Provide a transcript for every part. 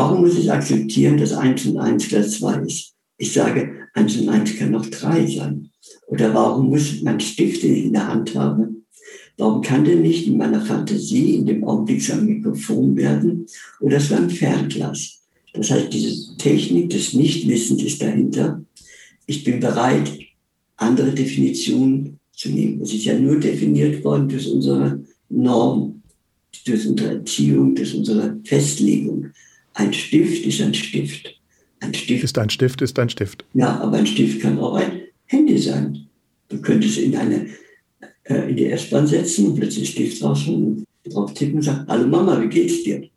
Warum muss ich akzeptieren, dass 1 und 1 gleich 2 ist? Ich sage, 1 und 1 kann auch 3 sein. Oder warum muss mein Stift, den ich in der Hand habe, warum kann der nicht in meiner Fantasie in dem Augenblick einem Mikrofon werden oder zu einem Fernglas? Das heißt, diese Technik des Nichtwissens ist dahinter. Ich bin bereit, andere Definitionen zu nehmen. Es ist ja nur definiert worden durch unsere Norm, durch unsere Erziehung, durch unsere Festlegung. Ein Stift ist ein Stift. Ein Stift ist ein Stift, ist ein Stift. Ja, aber ein Stift kann auch ein Handy sein. Du könntest in eine äh, in die S-Bahn setzen und plötzlich Stift rausholen und drauf tippen und sagen, hallo Mama, wie geht's dir?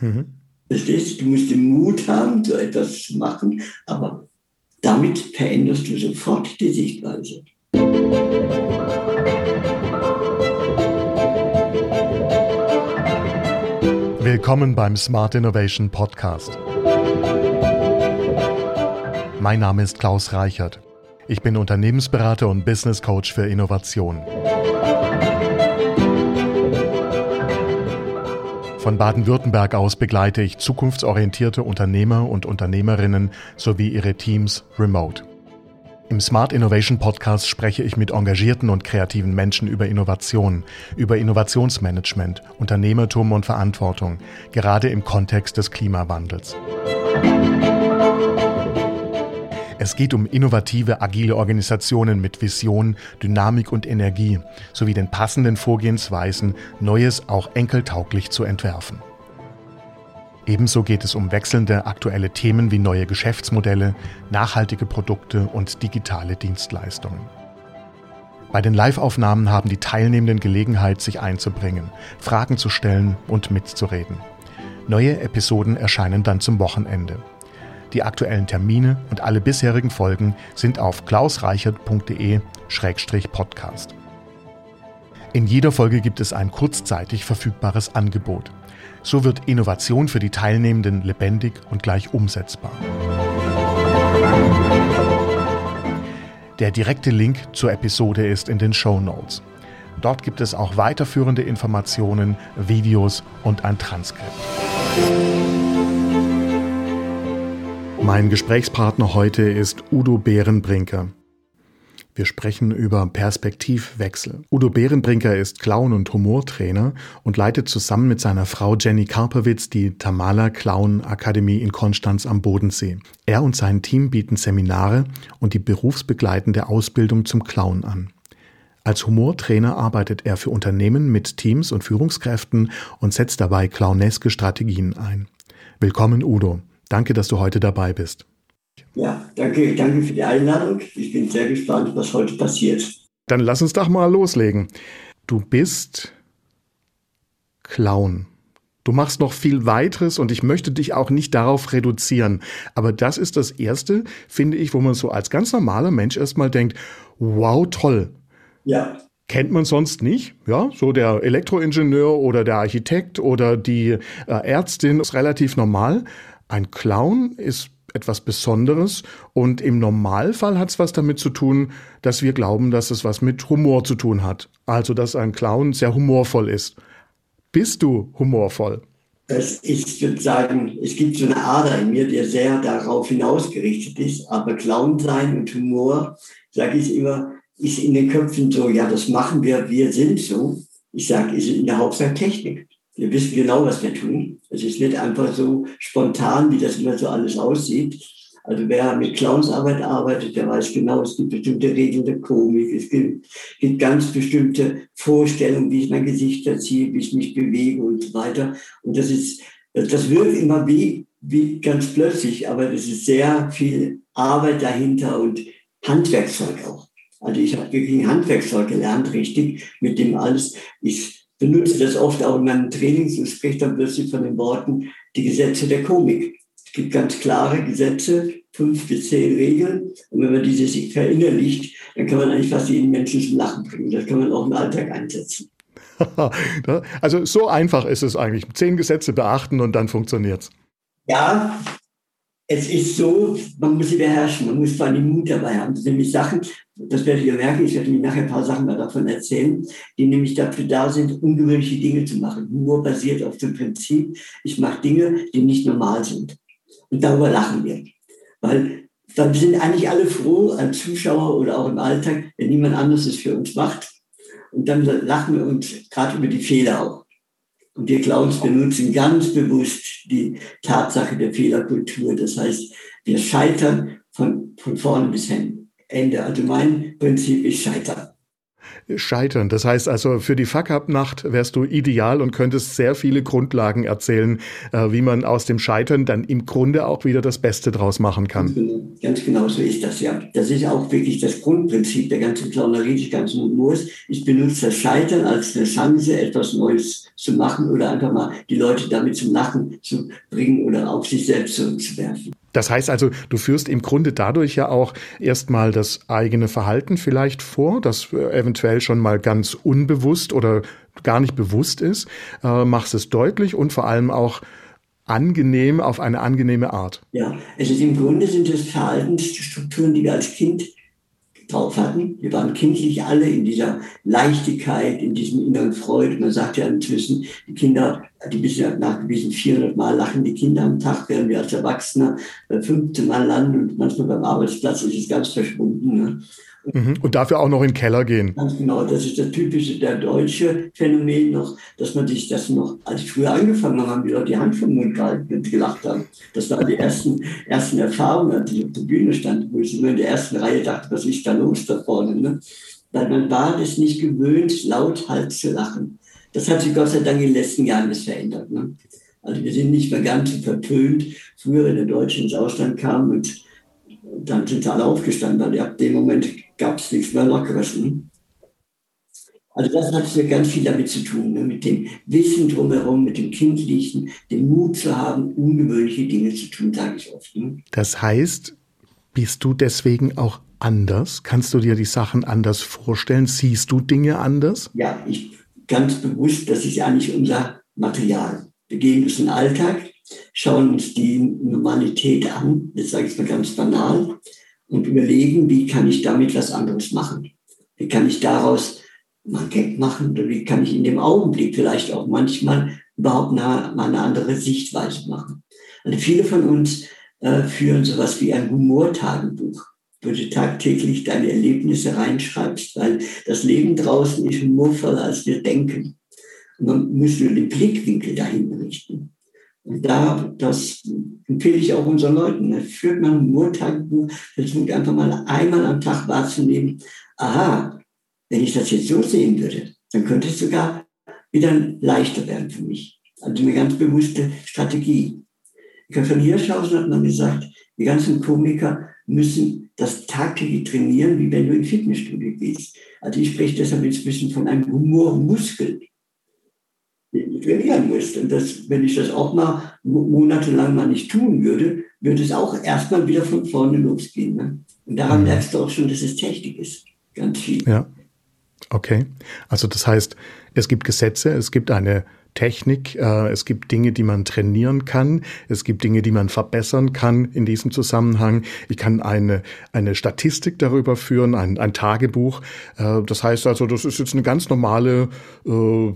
Mhm. Verstehst du? Du musst den Mut haben, so etwas zu machen, aber damit veränderst du sofort die Sichtweise. Willkommen beim Smart Innovation Podcast. Mein Name ist Klaus Reichert. Ich bin Unternehmensberater und Business Coach für Innovation. Von Baden-Württemberg aus begleite ich zukunftsorientierte Unternehmer und Unternehmerinnen sowie ihre Teams remote. Im Smart Innovation Podcast spreche ich mit engagierten und kreativen Menschen über Innovation, über Innovationsmanagement, Unternehmertum und Verantwortung, gerade im Kontext des Klimawandels. Es geht um innovative, agile Organisationen mit Vision, Dynamik und Energie sowie den passenden Vorgehensweisen, Neues auch enkeltauglich zu entwerfen. Ebenso geht es um wechselnde aktuelle Themen wie neue Geschäftsmodelle, nachhaltige Produkte und digitale Dienstleistungen. Bei den Live-Aufnahmen haben die Teilnehmenden Gelegenheit, sich einzubringen, Fragen zu stellen und mitzureden. Neue Episoden erscheinen dann zum Wochenende. Die aktuellen Termine und alle bisherigen Folgen sind auf klausreichert.de-podcast. In jeder Folge gibt es ein kurzzeitig verfügbares Angebot. So wird Innovation für die Teilnehmenden lebendig und gleich umsetzbar. Der direkte Link zur Episode ist in den Show Notes. Dort gibt es auch weiterführende Informationen, Videos und ein Transkript. Mein Gesprächspartner heute ist Udo Bärenbrinker. Wir sprechen über Perspektivwechsel. Udo Bärenbrinker ist Clown- und Humortrainer und leitet zusammen mit seiner Frau Jenny Karpowitz die Tamala Clown Akademie in Konstanz am Bodensee. Er und sein Team bieten Seminare und die berufsbegleitende Ausbildung zum Clown an. Als Humortrainer arbeitet er für Unternehmen mit Teams und Führungskräften und setzt dabei clowneske Strategien ein. Willkommen, Udo. Danke, dass du heute dabei bist. Ja, danke, danke für die Einladung. Ich bin sehr gespannt, was heute passiert. Dann lass uns doch mal loslegen. Du bist Clown. Du machst noch viel weiteres und ich möchte dich auch nicht darauf reduzieren. Aber das ist das Erste, finde ich, wo man so als ganz normaler Mensch erstmal denkt, wow, toll. Ja. Kennt man sonst nicht, ja, so der Elektroingenieur oder der Architekt oder die äh, Ärztin ist relativ normal. Ein Clown ist etwas Besonderes und im Normalfall hat es was damit zu tun, dass wir glauben, dass es was mit Humor zu tun hat. Also, dass ein Clown sehr humorvoll ist. Bist du humorvoll? Das ich würde sagen, es gibt so eine Ader in mir, die sehr darauf hinausgerichtet ist. Aber Clown sein und Humor, sage ich immer, ist in den Köpfen so, ja, das machen wir, wir sind so. Ich sage, ist in der Hauptsache Technik. Wir wissen genau, was wir tun. Es ist nicht einfach so spontan, wie das immer so alles aussieht. Also wer mit Clownsarbeit arbeitet, der weiß genau, es gibt bestimmte Regeln der Komik, es gibt, gibt ganz bestimmte Vorstellungen, wie ich mein Gesicht verziehe, wie ich mich bewege und so weiter. Und das ist, das wirkt immer wie, wie ganz plötzlich, aber es ist sehr viel Arbeit dahinter und Handwerkszeug auch. Also ich habe wirklich Handwerkszeug gelernt, richtig, mit dem alles. Ich benutze das oft auch in meinen Trainings und spreche dann plötzlich von den Worten die Gesetze der Komik. Es gibt ganz klare Gesetze, fünf bis zehn Regeln. Und wenn man diese sich verinnerlicht, dann kann man eigentlich fast jeden Menschen zum Lachen bringen. Das kann man auch im Alltag einsetzen. also so einfach ist es eigentlich. Zehn Gesetze beachten und dann funktioniert's. Ja, es ist so, man muss sie beherrschen, man muss vor allem Mut dabei haben. Das sind nämlich Sachen, das werdet ihr merken, ich werde mir nachher ein paar Sachen davon erzählen, die nämlich dafür da sind, ungewöhnliche Dinge zu machen. Nur basiert auf dem Prinzip, ich mache Dinge, die nicht normal sind. Und darüber lachen wir. Weil dann sind eigentlich alle froh, als Zuschauer oder auch im Alltag, wenn niemand anderes es für uns macht. Und dann lachen wir uns gerade über die Fehler auch. Und wir Clowns benutzen ganz bewusst die Tatsache der Fehlerkultur. Das heißt, wir scheitern von, von vorne bis Ende. Also mein Prinzip ist Scheitern scheitern. Das heißt also, für die Fuck-Up-Nacht wärst du ideal und könntest sehr viele Grundlagen erzählen, äh, wie man aus dem Scheitern dann im Grunde auch wieder das Beste draus machen kann. Ganz genau, genau so ist das, ja. Das ist auch wirklich das Grundprinzip der ganzen Clownerie, des ganzen Humors. Ich benutze das Scheitern als eine Chance, etwas Neues zu machen oder einfach mal die Leute damit zum Lachen zu bringen oder auf sich selbst zurückzuwerfen. Das heißt also, du führst im Grunde dadurch ja auch erstmal das eigene Verhalten vielleicht vor, das eventuell schon mal ganz unbewusst oder gar nicht bewusst ist, äh, machst es deutlich und vor allem auch angenehm auf eine angenehme Art. Ja, es ist im Grunde sind es Verhaltensstrukturen, die wir als Kind drauf hatten. Wir waren kindlich alle in dieser Leichtigkeit, in diesem inneren Freude. Man sagt ja inzwischen, die Kinder, die bis nachgewiesen 400 Mal lachen die Kinder am Tag, während wir als Erwachsene 15 Mal landen und manchmal beim Arbeitsplatz ist es ganz verschwunden. Ne? Mhm. Und dafür auch noch in den Keller gehen. Ganz genau, das ist das typische, der deutsche Phänomen noch, dass man sich das noch, als ich früher angefangen habe, haben die Leute die Hand vom Mund gehalten und gelacht haben. Das waren die ersten, ersten Erfahrungen, als ich auf der Bühne stand, wo ich immer in der ersten Reihe dachte, was ist da los da vorne? Ne? Weil man war es nicht gewöhnt, laut halt zu lachen. Das hat sich Gott sei Dank in den letzten Jahren das verändert. Ne? Also wir sind nicht mehr ganz so verpönt. Früher, wenn der Deutsche ins Ausland kam und dann sind sie alle aufgestanden, weil ab dem Moment gab es nichts mehr Lockeres. Ne? Also das hat ganz viel damit zu tun, ne? mit dem Wissen drumherum, mit dem Kindlichen, den Mut zu haben, ungewöhnliche Dinge zu tun, sage ich oft. Ne? Das heißt, bist du deswegen auch anders? Kannst du dir die Sachen anders vorstellen? Siehst du Dinge anders? Ja, ich ganz bewusst, das ist ja nicht unser Material. Wir gehen durch den Alltag, schauen uns die Normalität an, das sage ich mal ganz banal, und überlegen, wie kann ich damit was anderes machen? Wie kann ich daraus mal Geld machen oder wie kann ich in dem Augenblick vielleicht auch manchmal überhaupt mal eine andere Sichtweise machen? Also viele von uns äh, führen sowas wie ein Humortagebuch, wo du tagtäglich deine Erlebnisse reinschreibst, weil das Leben draußen ist humorvoller, als wir denken. Und man muss nur den Blickwinkel dahin richten. Da, das empfehle ich auch unseren Leuten. Da führt man ein Murtagebuch, versucht einfach mal einmal am Tag wahrzunehmen, aha, wenn ich das jetzt so sehen würde, dann könnte es sogar wieder leichter werden für mich. Also eine ganz bewusste Strategie. Von Hirschhausen hat man gesagt, die ganzen Komiker müssen das tagtäglich trainieren, wie wenn du in Fitnessstudio gehst. Also ich spreche deshalb inzwischen von einem Humormuskel trainieren müsste. Und das, wenn ich das auch mal monatelang mal nicht tun würde, würde es auch erstmal wieder von vorne losgehen. Ne? Und daran mhm. merkst du auch schon, dass es Technik ist. Ganz viel. Ja. Okay. Also das heißt, es gibt Gesetze, es gibt eine Technik, äh, es gibt Dinge, die man trainieren kann, es gibt Dinge, die man verbessern kann in diesem Zusammenhang. Ich kann eine, eine Statistik darüber führen, ein, ein Tagebuch. Äh, das heißt also, das ist jetzt eine ganz normale äh,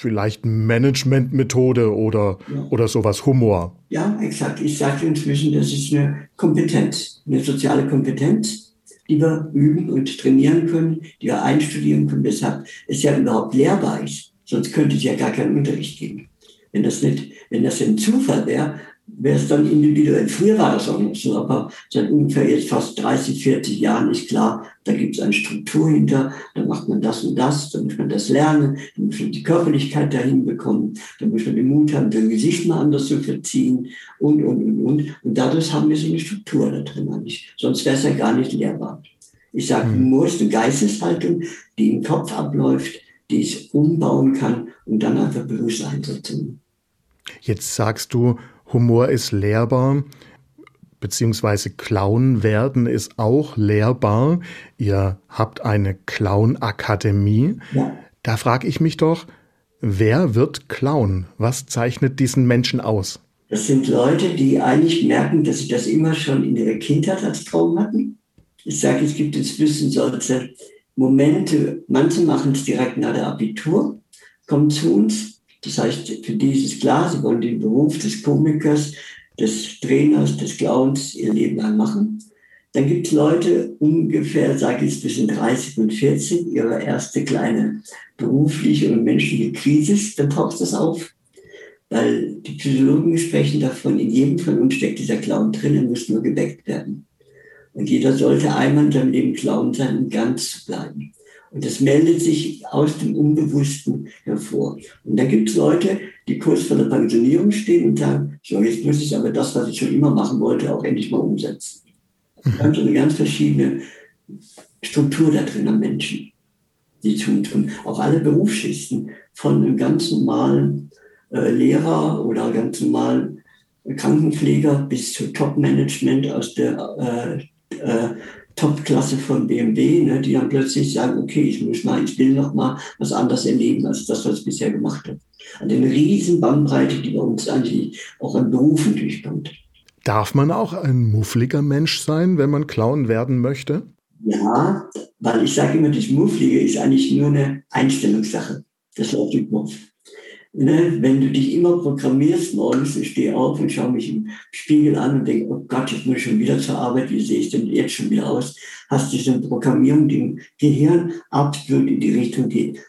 vielleicht Managementmethode oder, ja. oder sowas, Humor. Ja, exakt. Ich sage inzwischen, das ist eine Kompetenz, eine soziale Kompetenz, die wir üben und trainieren können, die wir einstudieren können, weshalb es ja überhaupt lehrbar ist. Sonst könnte es ja gar keinen Unterricht geben. Wenn das nicht, wenn das ein Zufall wäre, wäre es dann individuell. Früher war das auch nicht so, aber seit ungefähr jetzt fast 30, 40 Jahren ist klar, da gibt es eine Struktur hinter, da macht man das und das, dann muss man das lernen, dann muss man die Körperlichkeit dahin bekommen, dann muss man den Mut haben, sein Gesicht mal anders zu verziehen und, und, und, und. Und dadurch haben wir so eine Struktur da drin eigentlich. Sonst wäre es ja gar nicht lehrbar. Ich sage, mhm. Humor ist eine Geisteshaltung, die im Kopf abläuft, die ich umbauen kann und dann einfach bewusst einsetzen. Jetzt sagst du, Humor ist lehrbar, beziehungsweise Clown werden ist auch lehrbar. Ihr habt eine Clown-Akademie. Ja. Da frage ich mich doch, wer wird Clown? Was zeichnet diesen Menschen aus? Das sind Leute, die eigentlich merken, dass sie das immer schon in ihrer Kindheit als Traum hatten. Ich sage, es gibt inzwischen solche Momente, manche machen es direkt nach der Abitur, kommen zu uns. Das heißt, für die ist klar, sie wollen den Beruf des Komikers, des Trainers, des Clowns ihr Leben lang machen. Dann gibt es Leute, ungefähr, sage ich, zwischen 30 und 40, ihre erste kleine berufliche und menschliche Krise, dann taucht das auf. Weil die Psychologen sprechen davon, in jedem von uns steckt dieser Clown drin, er muss nur geweckt werden. Und jeder sollte einmal in seinem Leben Clown sein, um ganz zu bleiben. Und das meldet sich aus dem Unbewussten hervor. Und da gibt es Leute, die kurz vor der Pensionierung stehen und sagen, so, jetzt muss ich aber das, was ich schon immer machen wollte, auch endlich mal umsetzen. Wir haben so eine ganz verschiedene Struktur da drin am Menschen, die tun. Und auch alle Berufsschichten, von einem ganz normalen äh, Lehrer oder ganz normalen Krankenpfleger bis zu Top-Management aus der äh, äh, Top-Klasse von BMW, ne, die dann plötzlich sagen, okay, ich muss mal, ich will noch mal was anderes erleben als das, was ich bisher gemacht habe. An eine riesen Bandbreite, die bei uns eigentlich auch an Berufen durchkommt. Darf man auch ein muffliger Mensch sein, wenn man Clown werden möchte? Ja, weil ich sage immer, das Mufflige ist eigentlich nur eine Einstellungssache. Das läuft im Kopf. Ne? Wenn du dich immer programmierst morgens, ich stehe auf und schaue mich im Spiegel an und denke, oh Gott, ich muss schon wieder zur Arbeit, wie sehe ich denn jetzt schon wieder aus? Hast du diese Programmierung, die im Gehirn absolut in die Richtung geht,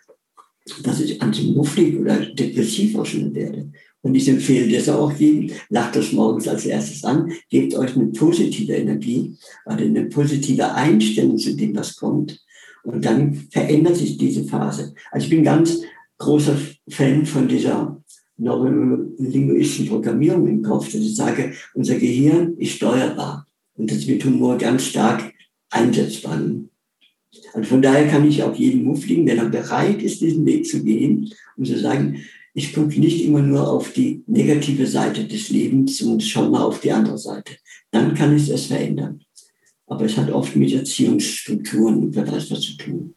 dass ich antimufflig oder depressiv auch schon werde. Und ich empfehle das auch jedem, lacht das morgens als erstes an, gebt euch eine positive Energie, also eine positive Einstellung zu dem, was kommt. Und dann verändert sich diese Phase. Also ich bin ganz großer Fan von dieser neurolinguistischen Programmierung im Kopf, dass ich sage, unser Gehirn ist steuerbar und das ist mit Humor ganz stark einsetzbar. Also von daher kann ich auch jedem Muffligen, wenn er bereit ist, diesen Weg zu gehen, und zu sagen, ich gucke nicht immer nur auf die negative Seite des Lebens und schaue mal auf die andere Seite. Dann kann ich es verändern. Aber es hat oft mit Erziehungsstrukturen und wer weiß was zu tun.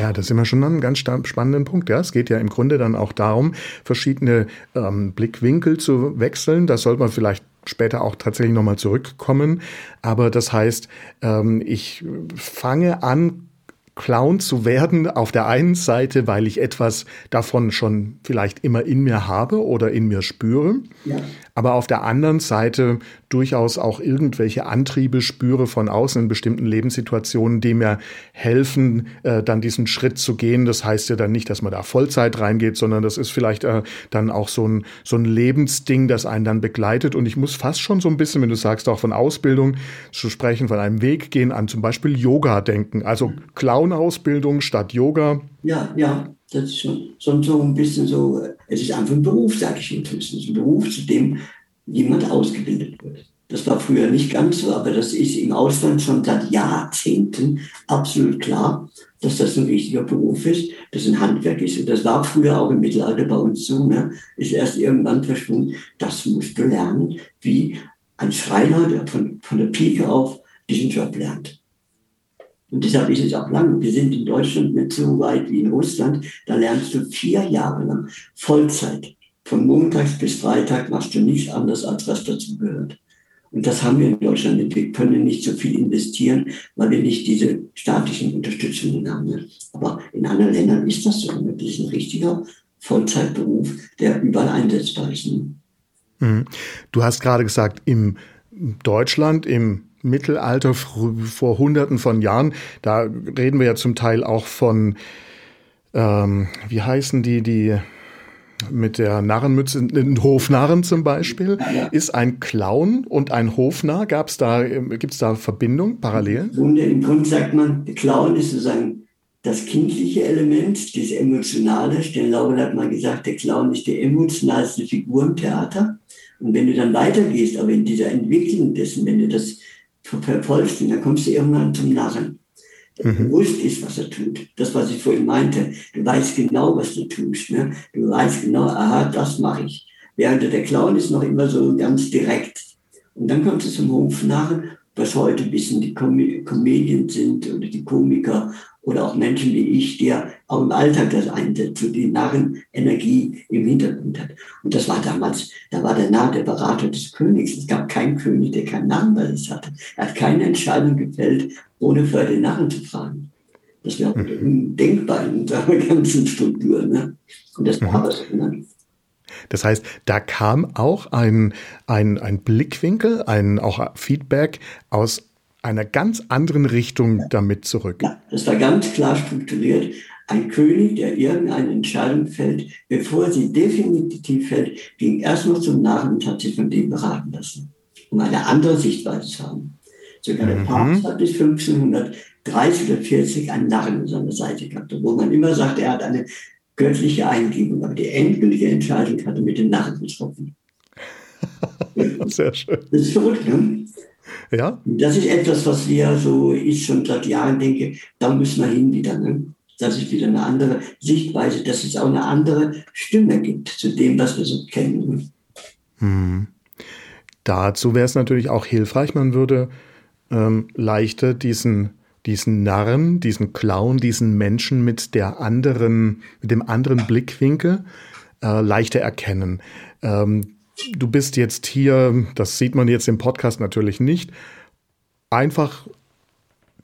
Ja, das ist immer schon ein ganz spannender Punkt. Ja, es geht ja im Grunde dann auch darum, verschiedene ähm, Blickwinkel zu wechseln. Das sollte man vielleicht später auch tatsächlich nochmal zurückkommen. Aber das heißt, ähm, ich fange an, Clown zu werden, auf der einen Seite, weil ich etwas davon schon vielleicht immer in mir habe oder in mir spüre, ja. Aber auf der anderen Seite durchaus auch irgendwelche Antriebe spüre von außen in bestimmten Lebenssituationen, die mir helfen, äh, dann diesen Schritt zu gehen. Das heißt ja dann nicht, dass man da Vollzeit reingeht, sondern das ist vielleicht äh, dann auch so ein, so ein Lebensding, das einen dann begleitet. Und ich muss fast schon so ein bisschen, wenn du sagst, auch von Ausbildung zu sprechen, von einem Weg gehen, an zum Beispiel Yoga denken. Also Clown-Ausbildung statt Yoga. Ja, ja, das ist schon, so ein bisschen so, es ist einfach ein Beruf, sage ich inzwischen. Es ist ein Beruf, zu dem jemand ausgebildet wird. Das war früher nicht ganz so, aber das ist im Ausland schon seit Jahrzehnten absolut klar, dass das ein wichtiger Beruf ist, dass ein Handwerk ist. Und das war früher auch im Mittelalter bei uns so, ne? ist erst irgendwann verschwunden. Das musst du lernen, wie ein Schreiner, der von, von der Pike auf diesen Job lernt. Und deshalb ist es auch lang. Wir sind in Deutschland nicht so weit wie in Russland. Da lernst du vier Jahre lang Vollzeit von Montags bis Freitag machst du nichts anderes, als was dazu gehört. Und das haben wir in Deutschland nicht. Wir können nicht so viel investieren, weil wir nicht diese staatlichen Unterstützungen haben. Aber in anderen Ländern ist das so. Das ist ein richtiger Vollzeitberuf, der überall einsetzbar ist. Mhm. Du hast gerade gesagt, im Deutschland, im Mittelalter vor Hunderten von Jahren, da reden wir ja zum Teil auch von, ähm, wie heißen die, die mit der Narrenmütze, ein Hofnarren zum Beispiel, ja. ist ein Clown und ein Hofnarr. Gab's da, gibt es da Verbindung, Parallelen? Im Grunde, Im Grunde sagt man, der Clown ist sozusagen das kindliche Element, das Emotionale. Stern Laubel hat mal gesagt, der Clown ist die emotionalste Figur im Theater. Und wenn du dann weitergehst, aber in dieser Entwicklung dessen, wenn du das verfolgst, dann kommst du irgendwann zum Narren mhm. bewusst ist, was er tut. Das, was ich vorhin meinte. Du weißt genau, was du tust. Ne? Du weißt genau, aha, das mache ich. Während der Clown ist noch immer so ganz direkt. Und dann kommt es zum Hofnarren, was heute ein bisschen die Com Comedians sind oder die Komiker oder auch Menschen wie ich, die ja auch im Alltag das einsetzt, so die Narrenenergie im Hintergrund hat. Und das war damals, da war der Narr der Berater des Königs. Es gab keinen König, der keinen Narren bei sich hatte. Er hat keine Entscheidung gefällt, ohne vorher den Narren zu fragen. Das wäre mhm. undenkbar in unserer ganzen Struktur. Ne? Und das war mhm. was. Ne? Das heißt, da kam auch ein, ein, ein Blickwinkel, ein auch Feedback aus einer ganz anderen Richtung ja. damit zurück. Ja, das war ganz klar strukturiert. Ein König, der irgendeine Entscheidung fällt, bevor sie definitiv fällt, ging erstmal zum Narren und hat sich von dem beraten lassen, um eine andere Sichtweise zu haben. Sogar der mhm. Papst hat bis 1530 oder 40 einen Narren an seiner Seite gehabt, wo man immer sagt, er hat eine göttliche Eingebung, aber die endgültige Entscheidung hat er mit den Narren getroffen. Sehr schön. Das ist verrückt, ne? Ja. Das ist etwas, was wir so, ich schon seit Jahren denke, da müssen wir hin wieder. Ne? Das ist wieder eine andere Sichtweise, dass es auch eine andere Stimme gibt zu dem, was wir so kennen. Ne? Hm. Dazu wäre es natürlich auch hilfreich, man würde ähm, leichter diesen, diesen Narren, diesen Clown, diesen Menschen mit der anderen, mit dem anderen Blickwinkel äh, leichter erkennen. Ähm, du bist jetzt hier, das sieht man jetzt im Podcast natürlich nicht, einfach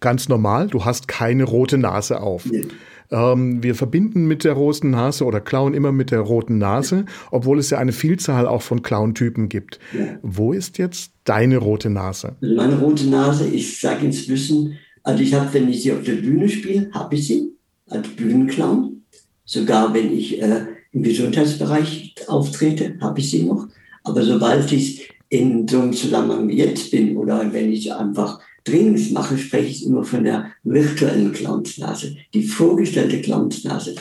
ganz normal, du hast keine rote Nase auf. Nee. Ähm, wir verbinden mit der roten Nase oder Clown immer mit der roten Nase, obwohl es ja eine Vielzahl auch von Clown-Typen gibt. Ja. Wo ist jetzt deine rote Nase? Meine rote Nase, ich sage inzwischen, also ich habe, wenn ich sie auf der Bühne spiele, habe ich sie als Bühnenclown. Sogar wenn ich äh, im Gesundheitsbereich auftrete, habe ich sie noch. Aber sobald ich in so einem Zusammenhang wie jetzt bin oder wenn ich einfach Trainings mache, spreche ich immer von der virtuellen Clownsnase, die vorgestellte Clownsnase.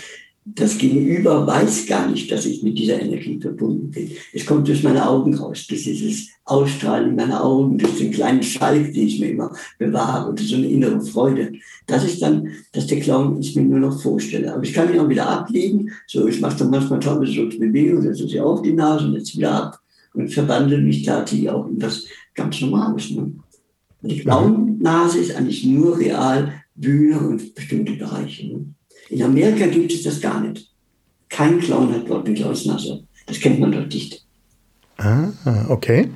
Das Gegenüber weiß gar nicht, dass ich mit dieser Energie verbunden bin. Es kommt durch meine Augen raus, durch dieses Ausstrahlen meiner Augen, durch den kleinen Schalk, den ich mir immer bewahre, oder so eine innere Freude. Das ist dann, dass der Clown ich mir nur noch vorstelle. Aber ich kann ihn auch wieder ablegen. So, ich mache dann manchmal tolle so Bewegungen, setze sie auf die Nase und jetzt wieder ab und verwandle mich tatsächlich auch in was ganz Normales. Ne? Die Clown-Nase ist eigentlich nur real Bühne und bestimmte Bereiche. Ne? In Amerika gibt es das gar nicht. Kein Clown hat dort eine Clownsnase. Das kennt man dort nicht. Ah, okay.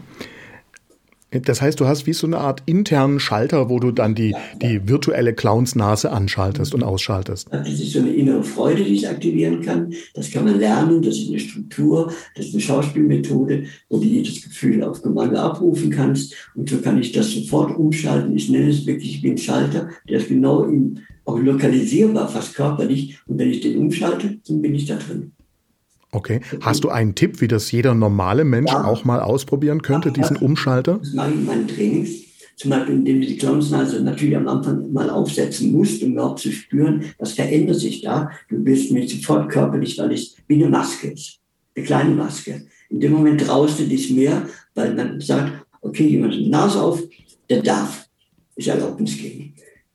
Das heißt, du hast wie so eine Art internen Schalter, wo du dann die, ja, die virtuelle Clownsnase anschaltest und ausschaltest. Das ist so eine innere Freude, die ich aktivieren kann. Das kann man lernen, das ist eine Struktur, das ist eine Schauspielmethode, wo du jedes Gefühl auf Kommando abrufen kannst. Und so kann ich das sofort umschalten. Ich nenne es wirklich wie ein Schalter, der ist genau im, auch lokalisierbar, fast körperlich. Und wenn ich den umschalte, dann bin ich da drin. Okay. Hast du einen Tipp, wie das jeder normale Mensch ja. auch mal ausprobieren könnte, ja, diesen Umschalter? Das mache ich in meinen Trainings. Zum Beispiel, indem du die Clownsnase natürlich am Anfang mal aufsetzen musst, um überhaupt zu spüren, was verändert sich da. Du bist mir sofort körperlich, weil es wie eine Maske ist. Eine kleine Maske. In dem Moment traust du dich mehr, weil man sagt, okay, jemand hat die Nase auf, der darf. Ist Erlaubnis geben.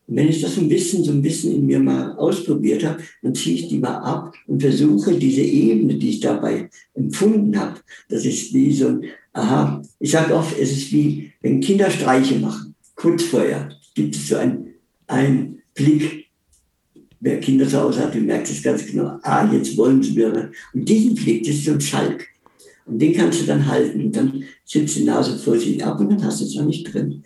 Und wenn ich das so ein bisschen, so ein bisschen in mir mal ausprobiert habe, dann ziehe ich die mal ab und versuche diese Ebene, die ich dabei empfunden habe, das ist wie so ein, aha, ich sage oft, es ist wie, wenn Kinder Streiche machen. Kurz vorher gibt es so einen, einen Blick, wer Kinder zu Hause hat, du merkst es ganz genau, ah, jetzt wollen sie mir. Und diesen Blick, das ist so ein Schalk. Und den kannst du dann halten und dann sitzt die Nase vor sich ab und dann hast du es auch nicht drin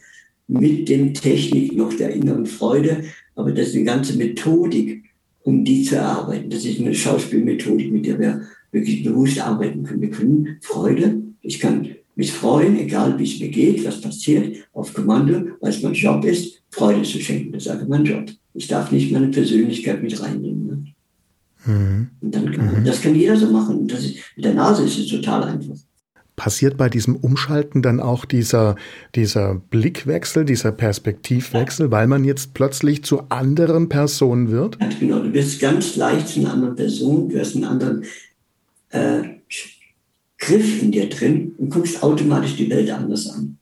mit den Technik noch der inneren Freude, aber das ist eine ganze Methodik, um die zu erarbeiten. Das ist eine Schauspielmethodik, mit der wir wirklich bewusst arbeiten können. Wir können Freude, ich kann mich freuen, egal wie es mir geht, was passiert, auf Kommando, weil es mein Job ist, Freude zu schenken. Das ist einfach mein Job. Ich darf nicht meine Persönlichkeit mit reinnehmen. Ne? Mhm. Und dann, mhm. Das kann jeder so machen. Das ist, mit der Nase ist es total einfach passiert bei diesem Umschalten dann auch dieser, dieser Blickwechsel, dieser Perspektivwechsel, weil man jetzt plötzlich zu anderen Personen wird? Ja, genau, du wirst ganz leicht zu einer anderen Person, du hast einen anderen äh, Griff in dir drin und guckst automatisch die Welt anders an.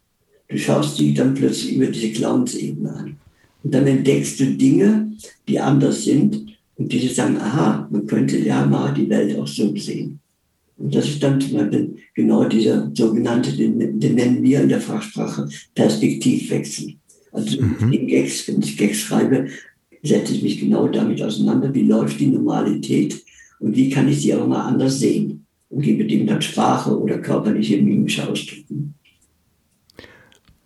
Du schaust sie dann plötzlich über diese Clowns-Ebene an. Und dann entdeckst du Dinge, die anders sind und die sagen, aha, man könnte ja mal die Welt auch so sehen. Und das ist dann zum Beispiel genau dieser sogenannte, den, den nennen wir in der Fachsprache Perspektivwechsel. Also mhm. in Gags, wenn ich Gags schreibe, setze ich mich genau damit auseinander, wie läuft die Normalität und wie kann ich sie auch mal anders sehen und gebe dem dann Sprache oder körperliche mimische Ausdrücke.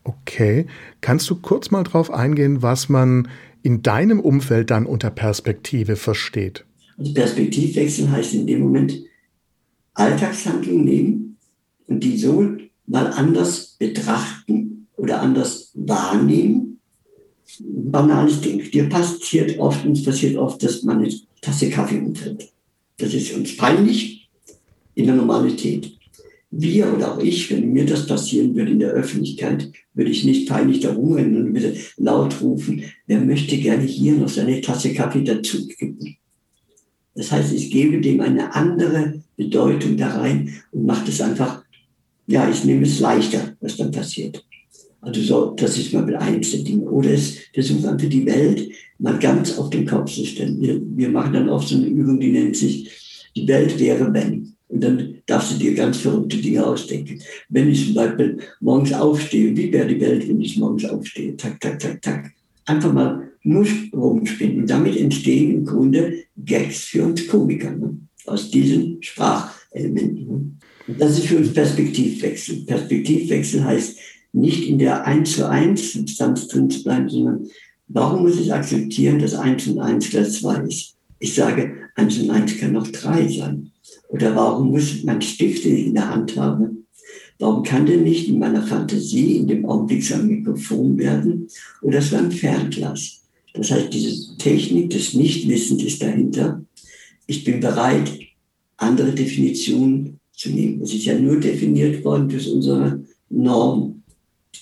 Okay, kannst du kurz mal drauf eingehen, was man in deinem Umfeld dann unter Perspektive versteht? Also Perspektivwechsel heißt in dem Moment Alltagshandlungen nehmen und die so mal anders betrachten oder anders wahrnehmen. Banales Ding. Dir passiert oft, uns passiert oft, dass man eine Tasse Kaffee umfällt. Das ist uns peinlich in der Normalität. Wir oder auch ich, wenn mir das passieren würde in der Öffentlichkeit, würde ich nicht peinlich da rumrennen und würde laut rufen, wer möchte gerne hier noch seine Tasse Kaffee dazu geben. Das heißt, ich gebe dem eine andere Bedeutung da rein und mache das einfach, ja, ich nehme es leichter, was dann passiert. Also so, das ist mal eines der Dinge. Oder es versucht einfach die Welt mal ganz auf den Kopf zu stellen. Wir, wir machen dann oft so eine Übung, die nennt sich, die Welt wäre wenn. Und dann darfst du dir ganz verrückte Dinge ausdenken. Wenn ich zum Beispiel morgens aufstehe, wie wäre die Welt, wenn ich morgens aufstehe? Tak, tak, tak, tak. Einfach mal nur rumspinnen. Damit entstehen im Grunde Gags für uns Komiker ne? Aus diesen Sprachelementen. Und das ist für uns Perspektivwechsel. Perspektivwechsel heißt, nicht in der 1 zu 1 Substanz drin zu bleiben, sondern warum muss ich akzeptieren, dass 1 und 1 gleich 2 ist? Ich sage, 1 und 1 kann noch 3 sein. Oder warum muss man Stifte in der Hand haben? Warum kann der nicht in meiner Fantasie in dem Augenblick so ein Mikrofon werden oder so ein Fernglas? Das heißt, diese Technik des Nichtwissens ist dahinter. Ich bin bereit, andere Definitionen zu nehmen. Es ist ja nur definiert worden durch unsere Norm,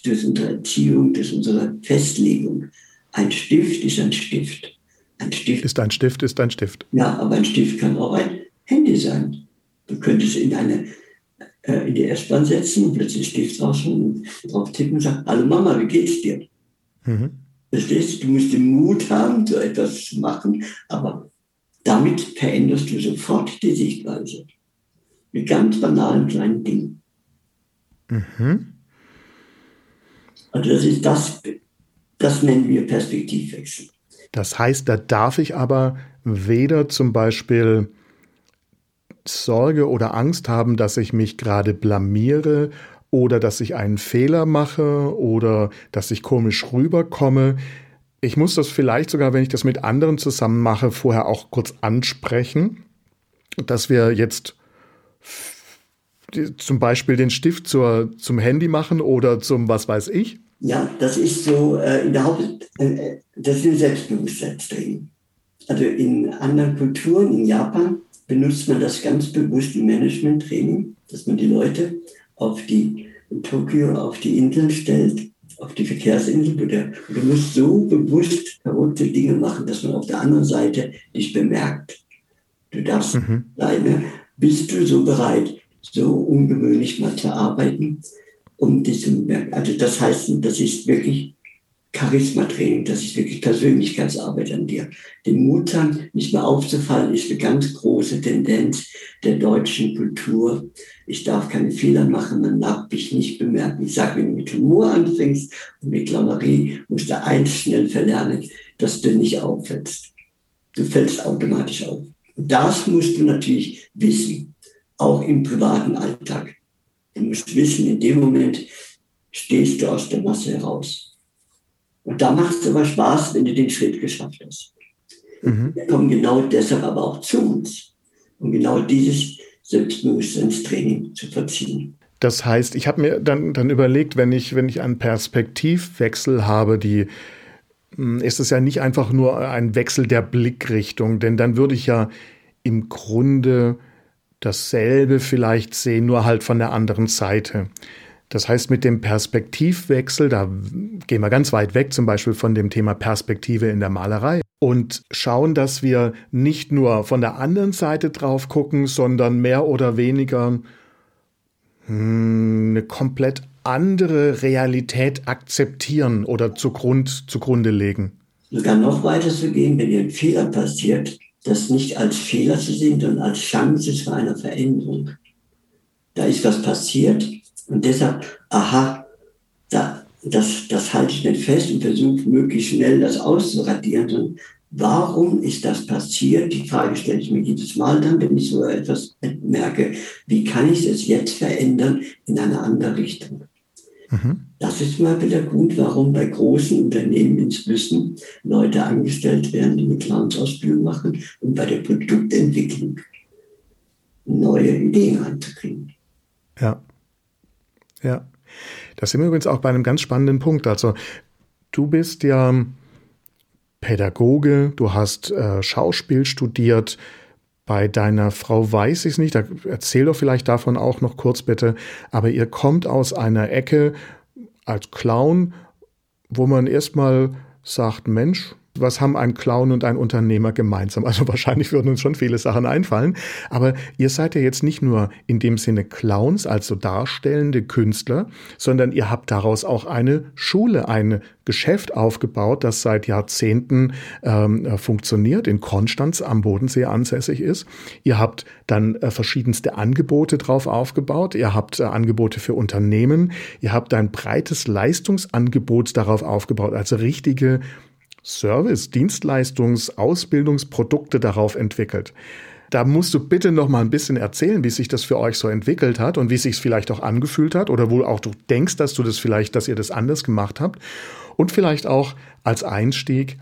durch unsere Erziehung, durch unsere Festlegung. Ein Stift ist ein Stift. Ein Stift ist ein Stift, ist ein Stift. Ja, aber ein Stift kann auch ein Handy sein. Du könntest in eine äh, in die S-Bahn setzen und plötzlich du draußen und drauf tippen und sagst, hallo Mama, wie geht's dir? Mhm. Verstehst du? Du musst den Mut haben, so etwas zu machen, aber damit veränderst du sofort die Sichtweise. Mit ganz banalen kleinen Dingen. Mhm. Also das ist das, das nennen wir Perspektivwechsel. Das heißt, da darf ich aber weder zum Beispiel Sorge oder Angst haben, dass ich mich gerade blamiere oder dass ich einen Fehler mache oder dass ich komisch rüberkomme. Ich muss das vielleicht sogar, wenn ich das mit anderen zusammen mache, vorher auch kurz ansprechen, dass wir jetzt zum Beispiel den Stift zur, zum Handy machen oder zum was weiß ich. Ja, das ist so äh, in der Haupt, äh, das ist ein Selbstbewusstseinstraining. Also in anderen Kulturen, in Japan, benutzt man das ganz bewusst im Management-Training, dass man die Leute auf die, Tokio auf die Inseln stellt, auf die Verkehrsinsel. Du, du musst so bewusst verrückte Dinge machen, dass man auf der anderen Seite dich bemerkt. Du darfst mhm. deine, bist du so bereit, so ungewöhnlich mal zu arbeiten, um dich zu bemerken. Also das heißt, das ist wirklich Charisma-Training, das ist wirklich Persönlichkeitsarbeit an dir. Den Mut haben, nicht mehr aufzufallen, ist eine ganz große Tendenz der deutschen Kultur. Ich darf keine Fehler machen, man darf mich nicht bemerken. Ich sage, wenn du mit Humor anfängst und mit Clownerie, musst du eins schnell verlernen, dass du nicht auffällst. Du fällst automatisch auf. Und das musst du natürlich wissen, auch im privaten Alltag. Du musst wissen, in dem Moment stehst du aus der Masse heraus. Und da macht es aber Spaß, wenn du den Schritt geschafft hast. Mhm. Wir kommen genau deshalb aber auch zu uns, um genau dieses Selbstbewusstseinstraining zu verziehen. Das heißt, ich habe mir dann, dann überlegt, wenn ich, wenn ich einen Perspektivwechsel habe, die hm, ist es ja nicht einfach nur ein Wechsel der Blickrichtung, denn dann würde ich ja im Grunde dasselbe vielleicht sehen, nur halt von der anderen Seite. Das heißt, mit dem Perspektivwechsel, da gehen wir ganz weit weg, zum Beispiel von dem Thema Perspektive in der Malerei und schauen, dass wir nicht nur von der anderen Seite drauf gucken, sondern mehr oder weniger hm, eine komplett andere Realität akzeptieren oder zugrund, zugrunde legen. Sogar noch weiter zu gehen, wenn ein Fehler passiert, das nicht als Fehler zu sehen, sondern als Chance für eine Veränderung. Da ist was passiert, und deshalb, aha, da, das, das halte ich nicht fest und versuche möglichst schnell das auszuradieren, sondern Warum ist das passiert? Die Frage stelle ich mir jedes Mal dann, wenn ich so etwas merke. Wie kann ich es jetzt verändern in eine andere Richtung? Mhm. Das ist mal der Grund, warum bei großen Unternehmen inzwischen Leute angestellt werden, die eine Clownsausbildung machen, um bei der Produktentwicklung neue Ideen einzukriegen. Ja. Ja. Das sind wir übrigens auch bei einem ganz spannenden Punkt. Also, du bist ja Pädagoge, du hast äh, Schauspiel studiert. Bei deiner Frau weiß ich es nicht, da erzähl doch vielleicht davon auch noch kurz bitte. Aber ihr kommt aus einer Ecke als Clown, wo man erstmal sagt, Mensch, was haben ein Clown und ein Unternehmer gemeinsam? Also wahrscheinlich würden uns schon viele Sachen einfallen. Aber ihr seid ja jetzt nicht nur in dem Sinne Clowns, also darstellende Künstler, sondern ihr habt daraus auch eine Schule, ein Geschäft aufgebaut, das seit Jahrzehnten ähm, äh, funktioniert, in Konstanz am Bodensee ansässig ist. Ihr habt dann äh, verschiedenste Angebote drauf aufgebaut. Ihr habt äh, Angebote für Unternehmen. Ihr habt ein breites Leistungsangebot darauf aufgebaut, also richtige Service, Dienstleistungs-, Ausbildungsprodukte darauf entwickelt. Da musst du bitte noch mal ein bisschen erzählen, wie sich das für euch so entwickelt hat und wie sich es vielleicht auch angefühlt hat oder wohl auch du denkst, dass du das vielleicht, dass ihr das anders gemacht habt. Und vielleicht auch als Einstieg,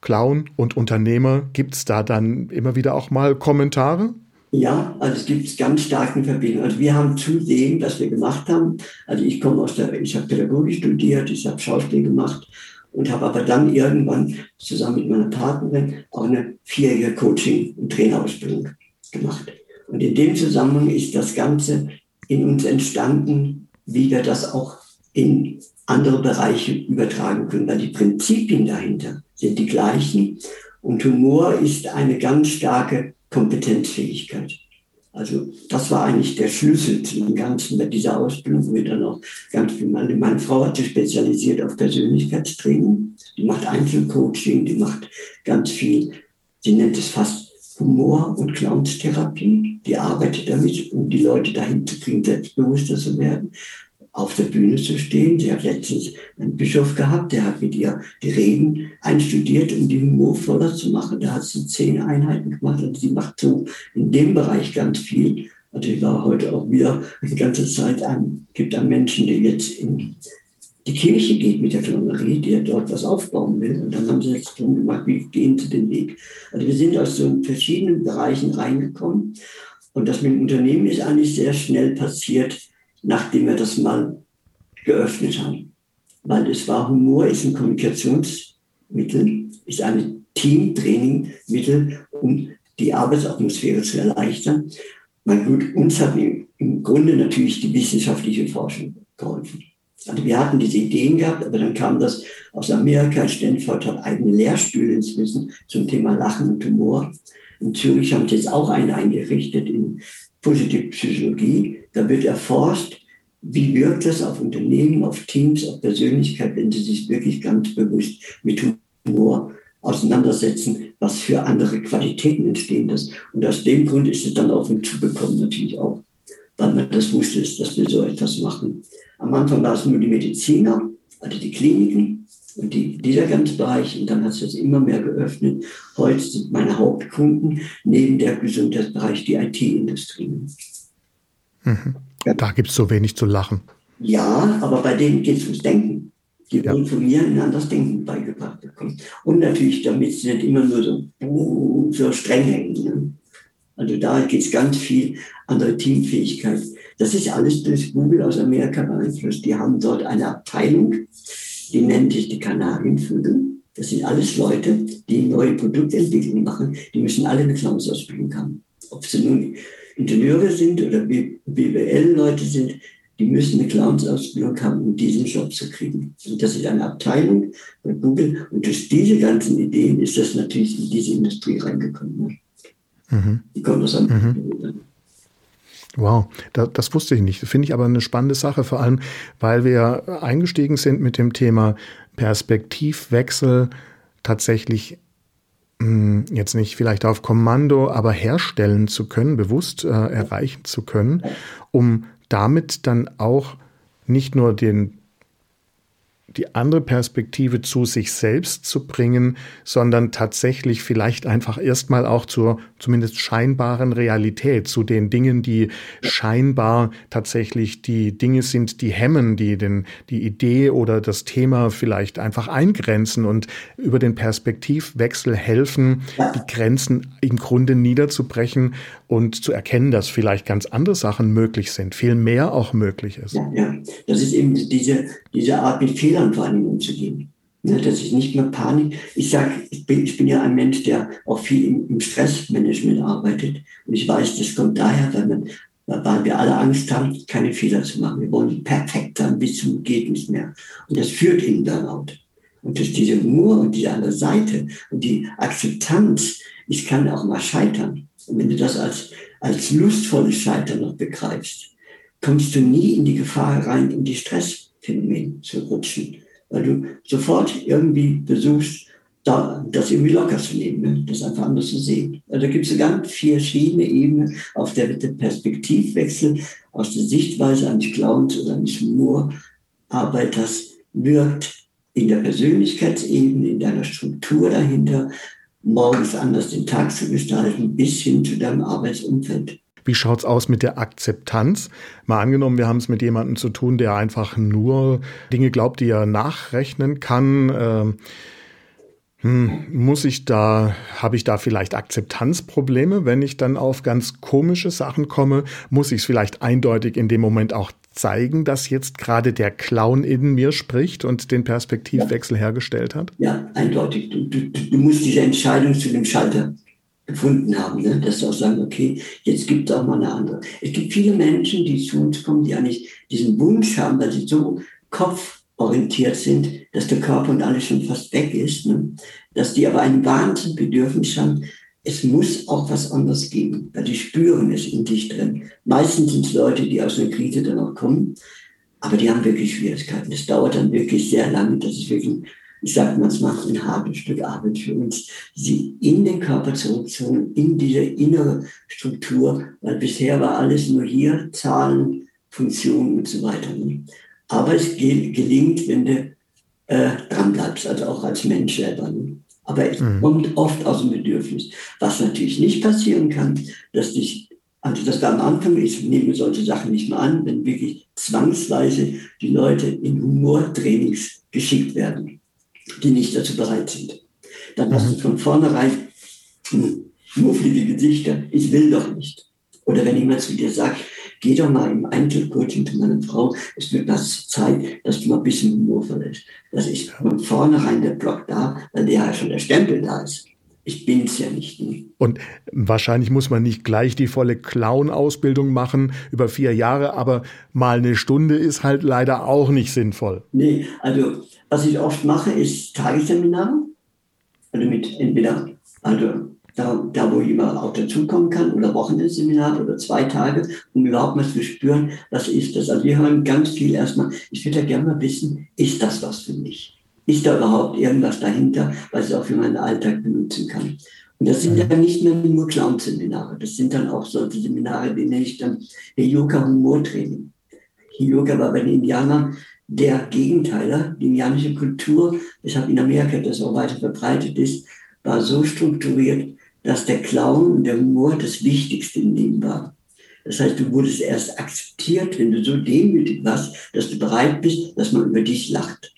Clown und Unternehmer, gibt es da dann immer wieder auch mal Kommentare? Ja, also es gibt ganz starke Verbindungen. Also wir haben zu dem, was wir gemacht haben, also ich komme aus der, ich habe Pädagogik studiert, ich habe Schauspiel gemacht und habe aber dann irgendwann zusammen mit meiner Partnerin auch eine vierjährige Coaching- und Trainerausbildung gemacht. Und in dem Zusammenhang ist das Ganze in uns entstanden, wie wir das auch in andere Bereiche übertragen können, weil die Prinzipien dahinter sind die gleichen und Humor ist eine ganz starke Kompetenzfähigkeit. Also das war eigentlich der Schlüssel zu dem Ganzen bei dieser Ausbildung, wo wir dann auch ganz viel, meine, meine Frau hat sich spezialisiert auf Persönlichkeitstraining, die macht Einzelcoaching, die macht ganz viel, sie nennt es fast Humor- und Clownstherapie, die arbeitet damit, um die Leute dahin zu kriegen, selbstbewusster zu werden auf der Bühne zu stehen. Sie hat letztens einen Bischof gehabt, der hat mit ihr die Reden einstudiert, um die humorvoller zu machen. Da hat sie zehn Einheiten gemacht und sie macht so in dem Bereich ganz viel. Also ich war heute auch wieder die ganze Zeit an, gibt einen Menschen, der jetzt in die Kirche geht mit der Clownerie, der dort was aufbauen will. Und dann haben sie jetzt drum gemacht, wie gehen sie den Weg. Also wir sind aus so verschiedenen Bereichen reingekommen. Und das mit dem Unternehmen ist eigentlich sehr schnell passiert, nachdem wir das mal geöffnet haben. Weil es war, Humor ist ein Kommunikationsmittel, ist ein Teamtrainingmittel, um die Arbeitsatmosphäre zu erleichtern. Mein gut, uns hat im Grunde natürlich die wissenschaftliche Forschung geholfen. Also wir hatten diese Ideen gehabt, aber dann kam das aus Amerika. Stanford hat eigene Lehrstühle inzwischen zum Thema Lachen und Humor. In Zürich haben sie jetzt auch eine eingerichtet in Positive Psychologie. Da wird erforscht, wie wirkt das auf Unternehmen, auf Teams, auf Persönlichkeit, wenn sie sich wirklich ganz bewusst mit Humor auseinandersetzen, was für andere Qualitäten entstehen das. Und aus dem Grund ist es dann auf uns zugekommen natürlich auch, weil man das wusste, dass wir so etwas machen. Am Anfang war es nur die Mediziner, also die Kliniken und die, dieser ganze Bereich. Und dann hat sich das immer mehr geöffnet. Heute sind meine Hauptkunden neben der Gesundheitsbereich die IT-Industrie. Mhm. Ja. Da gibt es so wenig zu lachen. Ja, aber bei denen geht es ums Denken. Die ja. wurden von mir ein anderes Denken beigebracht bekommen. Und natürlich, damit sie nicht immer nur so, so streng hängen. Ne? Also da geht es ganz viel andere Teamfähigkeit. Das ist alles durch Google aus Amerika beeinflusst. Die haben dort eine Abteilung, die nennt sich die Kanarienvögel. Das sind alles Leute, die neue Produktentwicklung machen. Die müssen alle eine Clownsausbildung haben. Ob sie nun Ingenieure sind oder BWL-Leute sind, die müssen eine Clownsausbildung haben, um diesen Job zu kriegen. Und das ist eine Abteilung bei Google. Und durch diese ganzen Ideen ist das natürlich in diese Industrie reingekommen. Ne? Mhm. Die kommen aus Amerika. Mhm. Wow, das, das wusste ich nicht. Finde ich aber eine spannende Sache, vor allem, weil wir eingestiegen sind mit dem Thema Perspektivwechsel tatsächlich hm, jetzt nicht vielleicht auf Kommando, aber herstellen zu können, bewusst äh, erreichen zu können, um damit dann auch nicht nur den, die andere Perspektive zu sich selbst zu bringen, sondern tatsächlich vielleicht einfach erstmal auch zur zumindest scheinbaren Realität, zu den Dingen, die scheinbar tatsächlich die Dinge sind, die hemmen, die den, die Idee oder das Thema vielleicht einfach eingrenzen und über den Perspektivwechsel helfen, die Grenzen im Grunde niederzubrechen und zu erkennen, dass vielleicht ganz andere Sachen möglich sind, viel mehr auch möglich ist. Ja, ja. das ist eben diese, diese Art mit Fehlern vor allem umzugehen. Ja, das ist nicht mehr Panik. Ich sage, ich bin, ich bin ja ein Mensch, der auch viel im, im Stressmanagement arbeitet. Und ich weiß, das kommt daher, weil, man, weil wir alle Angst haben, keine Fehler zu machen. Wir wollen perfekt sein bis zum geht mehr. Und das führt in Burnout. Und durch diese Humor und diese andere Seite und die Akzeptanz, ich kann auch mal scheitern. Und wenn du das als, als lustvolles Scheitern noch begreifst, kommst du nie in die Gefahr rein, in die Stressphänomen zu rutschen, weil du sofort irgendwie versuchst, da, das irgendwie locker zu nehmen, ne? das einfach anders zu sehen. Also da gibt es ganz vier verschiedene Ebenen, auf der der Perspektivwechsel aus der Sichtweise eines Clowns oder eines Humorarbeiters wirkt in der Persönlichkeitsebene, in deiner Struktur dahinter, morgens anders den Tag zu gestalten, bis hin zu deinem Arbeitsumfeld. Wie schaut's aus mit der Akzeptanz? Mal angenommen, wir haben es mit jemandem zu tun, der einfach nur Dinge glaubt, die er nachrechnen kann. Ähm, hm, muss ich da, habe ich da vielleicht Akzeptanzprobleme, wenn ich dann auf ganz komische Sachen komme? Muss ich es vielleicht eindeutig in dem Moment auch zeigen, dass jetzt gerade der Clown in mir spricht und den Perspektivwechsel ja. hergestellt hat? Ja, eindeutig. Du, du, du musst diese Entscheidung zu dem Schalter gefunden haben, ne? dass sie auch sagen, okay, jetzt gibt es auch mal eine andere. Es gibt viele Menschen, die zu uns kommen, die eigentlich diesen Wunsch haben, weil sie so kopforientiert sind, dass der Körper und alles schon fast weg ist, ne? dass die aber ein Wahnsinnsbedürfnis haben, es muss auch was anderes geben, weil die spüren es in sich drin. Meistens sind es Leute, die aus einer Krise dann auch kommen, aber die haben wirklich Schwierigkeiten. Es dauert dann wirklich sehr lange. Das ist wirklich ich sage mal, es macht ein hartes Stück Arbeit für uns, sie in den Körper zurückzuholen, in diese innere Struktur, weil bisher war alles nur hier, Zahlen, Funktionen und so weiter. Aber es gelingt, wenn du äh, dran bleibst, also auch als Mensch selber. Ne? Aber es mhm. kommt oft aus dem Bedürfnis. Was natürlich nicht passieren kann, dass dich also dass da am Anfang, ich nehme solche Sachen nicht mehr an, wenn wirklich zwangsweise die Leute in Humortrainings geschickt werden die nicht dazu bereit sind. Dann hast du mhm. von vornherein mufflige Gesichter, ich will doch nicht. Oder wenn jemand zu dir sagt, geh doch mal im Einzelcoaching zu meiner Frau, es wird das Zeit, dass du mal ein bisschen Humor verlässt. Das ist von vornherein der Block da, weil der ja schon der Stempel da ist. Ich bin es ja nicht. Ne? Und wahrscheinlich muss man nicht gleich die volle Clown-Ausbildung machen über vier Jahre, aber mal eine Stunde ist halt leider auch nicht sinnvoll. Nee, also was ich oft mache, ist Tagesseminare. Also mit entweder, also da, da wo jemand auch dazukommen kann, oder Wochenendseminar oder zwei Tage, um überhaupt mal zu spüren, was ist das. Also wir hören ganz viel erstmal, ich würde ja gerne mal wissen, ist das was für mich? Ist da überhaupt irgendwas dahinter, was ich auch für meinen Alltag benutzen kann? Und das sind ja mhm. nicht mehr nur Clown-Seminare, das sind dann auch solche Seminare, die nenne ich dann Yoga-Humor-Training. Yoga war bei den Indianern der Gegenteiler. Die indianische Kultur, weshalb in Amerika das auch weiter verbreitet ist, war so strukturiert, dass der Clown und der Humor das Wichtigste im Leben war. Das heißt, du wurdest erst akzeptiert, wenn du so demütig warst, dass du bereit bist, dass man über dich lacht.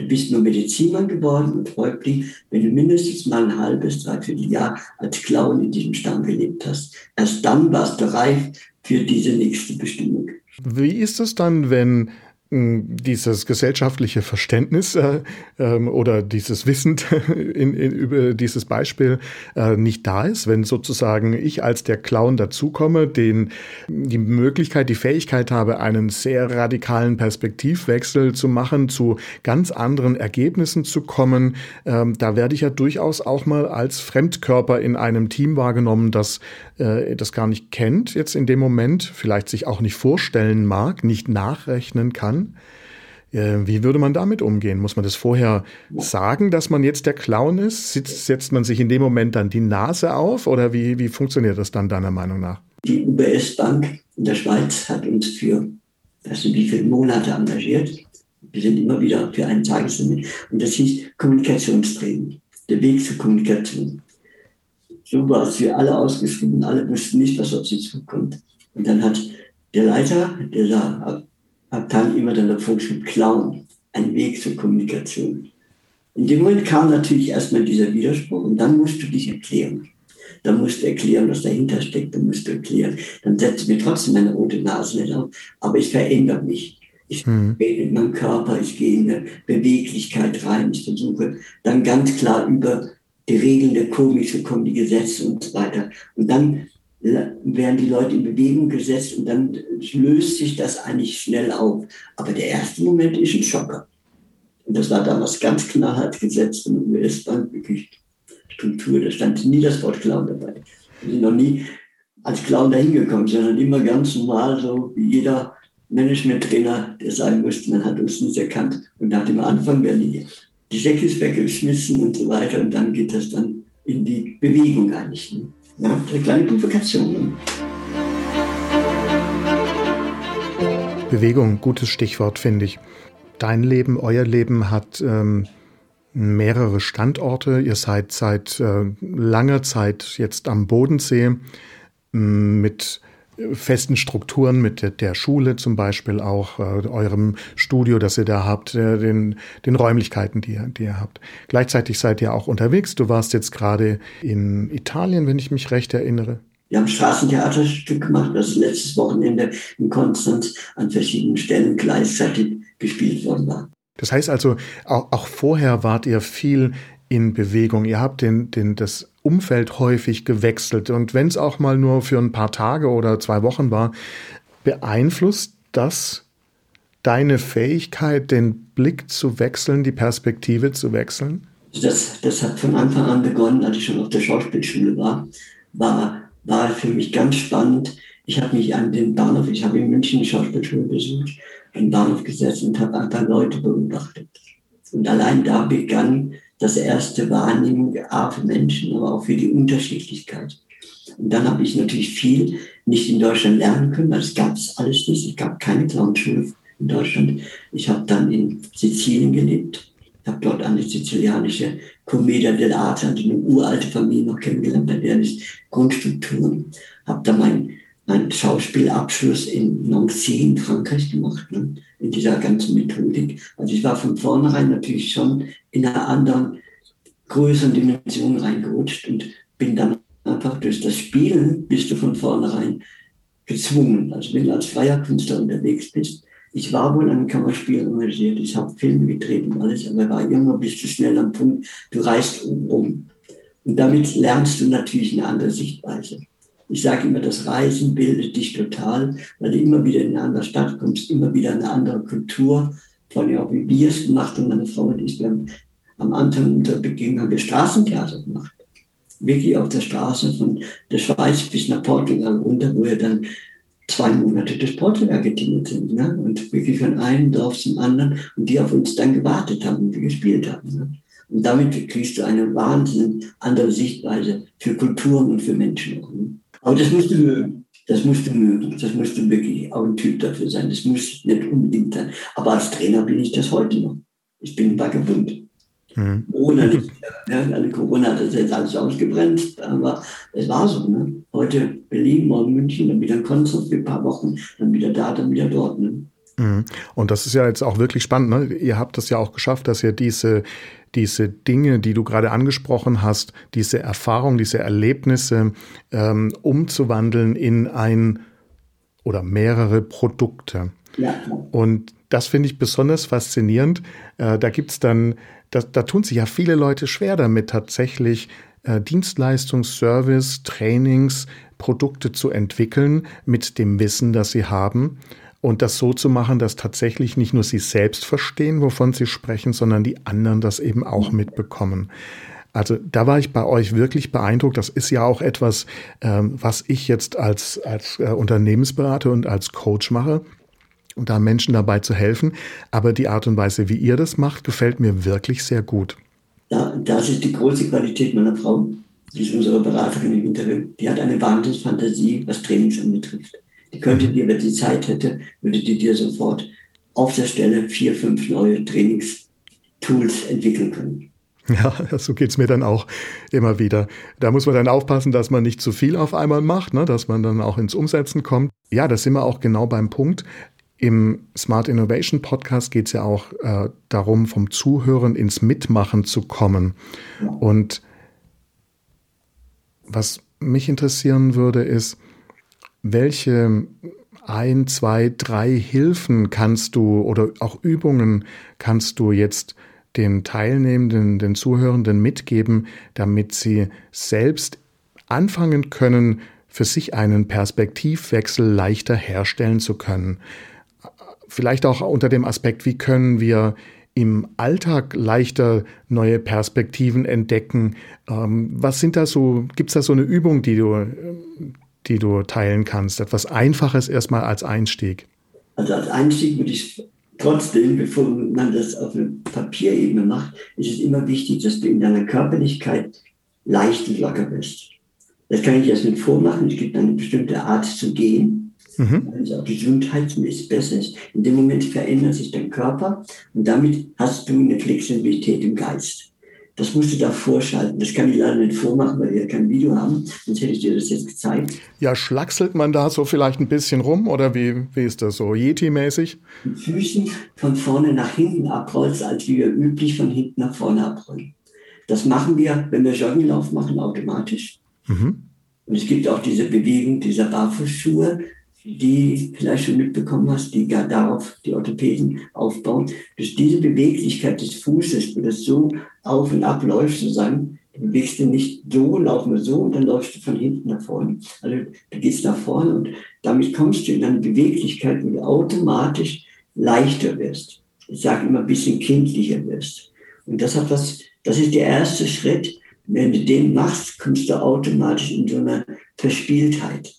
Du bist nur Medizinmann geworden und Häuptling, wenn du mindestens mal ein halbes, dreiviertel Jahr als Clown in diesem Stamm gelebt hast. Erst dann warst du reif für diese nächste Bestimmung. Wie ist es dann, wenn dieses gesellschaftliche Verständnis äh, ähm, oder dieses Wissen in, in, über dieses Beispiel äh, nicht da ist, wenn sozusagen ich als der Clown dazukomme, den die Möglichkeit, die Fähigkeit habe, einen sehr radikalen Perspektivwechsel zu machen, zu ganz anderen Ergebnissen zu kommen, ähm, da werde ich ja durchaus auch mal als Fremdkörper in einem Team wahrgenommen, das äh, das gar nicht kennt jetzt in dem Moment, vielleicht sich auch nicht vorstellen mag, nicht nachrechnen kann. Äh, wie würde man damit umgehen? Muss man das vorher sagen, dass man jetzt der Clown ist? Setzt man sich in dem Moment dann die Nase auf oder wie, wie funktioniert das dann deiner Meinung nach? Die UBS Bank in der Schweiz hat uns für, weißt du, wie viele Monate engagiert Wir sind immer wieder für einen Tageslimit. Und das hieß Kommunikationstraining. Der Weg zur Kommunikation. So war es für alle ausgeschrieben. Alle wussten nicht, was auf sie zukommt. Und dann hat der Leiter dieser Abteilung immer dann geschrieben, Clown. Ein Weg zur Kommunikation. In dem Moment kam natürlich erstmal dieser Widerspruch und dann musst du dich erklären. Dann musst du erklären, was dahinter steckt, dann musst du erklären. Dann setzt mir trotzdem meine rote Nase nicht auf, aber ich verändere mich. Ich mhm. gehe in meinem Körper, ich gehe in eine Beweglichkeit rein, ich versuche dann ganz klar über die Regeln der Komik zu kommen, die Gesetze und so weiter. Und dann werden die Leute in Bewegung gesetzt und dann löst sich das eigentlich schnell auf. Aber der erste Moment ist ein Schocker. Und das war damals ganz knallhart gesetzt der US-Bank, wirklich Struktur. Da stand nie das Wort Clown dabei. Wir sind noch nie als Clown dahin gekommen, sondern immer ganz normal, so wie jeder Management-Trainer, der sagen musste, man hat uns nicht erkannt. Und nach dem Anfang werden die, die Säcke weggeschmissen und so weiter. Und dann geht das dann in die Bewegung eigentlich. Ne? Ja, eine kleine Provokation. Bewegung, gutes Stichwort, finde ich. Dein Leben, euer Leben hat ähm, mehrere Standorte. Ihr seid seit äh, langer Zeit jetzt am Bodensee mit festen Strukturen mit der, der Schule zum Beispiel auch, äh, eurem Studio, das ihr da habt, äh, den, den Räumlichkeiten, die, die ihr habt. Gleichzeitig seid ihr auch unterwegs. Du warst jetzt gerade in Italien, wenn ich mich recht erinnere. Wir haben Straßentheaterstück gemacht, das letztes Wochenende in Konstanz an verschiedenen Stellen gleichzeitig gespielt worden war. Das heißt also, auch, auch vorher wart ihr viel in Bewegung. Ihr habt den, den, das Umfeld häufig gewechselt. Und wenn es auch mal nur für ein paar Tage oder zwei Wochen war, beeinflusst das deine Fähigkeit, den Blick zu wechseln, die Perspektive zu wechseln? Das, das hat von Anfang an begonnen, als ich schon auf der Schauspielschule war. War, war für mich ganz spannend. Ich habe mich an den Bahnhof, ich habe in München die Schauspielschule besucht, an den Bahnhof gesetzt und habe ein paar Leute beobachtet. Und allein da begann das erste Wahrnehmung A für Menschen, aber auch für die Unterschiedlichkeit. Und dann habe ich natürlich viel nicht in Deutschland lernen können, weil es gab es alles nicht. Es gab keine Clownschule in Deutschland. Ich habe dann in Sizilien gelebt, habe dort eine sizilianische Commedia dell'arte, also eine uralte Familie noch kennengelernt, bei der ich Grundstrukturen, habe da mein meinen Schauspielabschluss in Nancy in Frankreich gemacht, ne? in dieser ganzen Methodik. Also ich war von vornherein natürlich schon in einer anderen, größeren Dimension reingerutscht und bin dann einfach durch das Spielen bist du von vornherein gezwungen. Also wenn du als freier Künstler unterwegs bist, ich war wohl an Kammerspiel engagiert, ich habe Filme gedreht und alles, aber war immer bist du schnell am Punkt, du reist um. Und damit lernst du natürlich eine andere Sichtweise. Ich sage immer, das Reisen bildet dich total, weil du immer wieder in eine andere Stadt kommst, immer wieder eine andere Kultur. Vor allem auch wie wir es gemacht haben, meine Frau und ich, wir haben am Anfang unserer Begegnung haben wir Straßentheater gemacht. Wirklich auf der Straße von der Schweiz bis nach Portugal runter, wo wir dann zwei Monate durch Portugal getingelt sind. Ne? Und wirklich von einem Dorf zum anderen und die auf uns dann gewartet haben und wir gespielt haben. Ne? Und damit kriegst du eine wahnsinnig andere Sichtweise für Kulturen und für Menschen. Aber das musst du mögen. Das musst du mögen. Das musst du wirklich auch ein Typ dafür sein. Das muss nicht unbedingt sein. Aber als Trainer bin ich das heute noch. Ich bin vagabund. Mhm. Corona. Ja, Corona hat das jetzt alles ausgebremst, aber es war so. Ne? Heute Berlin, morgen München, dann wieder in Konstanz für ein paar Wochen, dann wieder da, dann wieder dort. Ne? Mhm. Und das ist ja jetzt auch wirklich spannend. Ne? Ihr habt das ja auch geschafft, dass ihr diese diese Dinge, die du gerade angesprochen hast, diese Erfahrung, diese Erlebnisse ähm, umzuwandeln in ein oder mehrere Produkte. Ja. Und das finde ich besonders faszinierend. Äh, da gibt's dann, da, da tun sich ja viele Leute schwer damit, tatsächlich äh, Dienstleistung, Service, Trainings, Produkte zu entwickeln mit dem Wissen, das sie haben und das so zu machen, dass tatsächlich nicht nur sie selbst verstehen, wovon sie sprechen, sondern die anderen das eben auch mitbekommen. Also da war ich bei euch wirklich beeindruckt. Das ist ja auch etwas, ähm, was ich jetzt als, als äh, Unternehmensberater und als Coach mache, um da Menschen dabei zu helfen. Aber die Art und Weise, wie ihr das macht, gefällt mir wirklich sehr gut. Ja, das ist die große Qualität meiner Frau. Sie ist unsere Beraterin im Interview. Die hat eine Wahnsinnsfantasie, was Trainings anbetrifft. Die könnte dir, wenn sie Zeit hätte, würde die dir sofort auf der Stelle vier, fünf neue Trainingstools entwickeln können. Ja, so geht's mir dann auch immer wieder. Da muss man dann aufpassen, dass man nicht zu viel auf einmal macht, ne? dass man dann auch ins Umsetzen kommt. Ja, da sind wir auch genau beim Punkt. Im Smart Innovation Podcast geht es ja auch äh, darum, vom Zuhören ins Mitmachen zu kommen. Und was mich interessieren würde, ist, welche ein, zwei, drei Hilfen kannst du oder auch Übungen kannst du jetzt den Teilnehmenden, den Zuhörenden mitgeben, damit sie selbst anfangen können, für sich einen Perspektivwechsel leichter herstellen zu können. Vielleicht auch unter dem Aspekt, wie können wir im Alltag leichter neue Perspektiven entdecken. Ähm, was sind da so, gibt es da so eine Übung, die du, die du teilen kannst? Etwas Einfaches erstmal als Einstieg. Also als Einstieg würde ich Trotzdem, bevor man das auf einer Papierebene macht, ist es immer wichtig, dass du in deiner Körperlichkeit leicht und locker bist. Das kann ich erst nicht vormachen. Es gibt eine bestimmte Art zu gehen, mhm. weil es auch gesundheitsmäßig besser ist. In dem Moment verändert sich dein Körper und damit hast du eine Flexibilität im Geist. Das musst du da vorschalten. Das kann ich leider nicht vormachen, weil wir kein Video haben. Sonst hätte ich dir das jetzt gezeigt. Ja, schlackselt man da so vielleicht ein bisschen rum oder wie, wie ist das so? Yeti-mäßig? Mit Füßen von vorne nach hinten abrollst, als wie wir üblich von hinten nach vorne abrollen. Das machen wir, wenn wir Jogginglauf machen, automatisch. Mhm. Und es gibt auch diese Bewegung dieser Barfußschuhe, die vielleicht schon mitbekommen hast, die gar darauf die Orthopäden aufbauen. Durch diese Beweglichkeit des Fußes, wo das so auf und ab läuft, sozusagen, du bewegst du nicht so, laufen wir so und dann läufst du von hinten nach vorne. Also du gehst nach vorne und damit kommst du in eine Beweglichkeit, wo du automatisch leichter wirst. Ich sage immer ein bisschen kindlicher wirst. Und das hat was, das ist der erste Schritt. Wenn du den machst, kommst du automatisch in so eine Verspieltheit.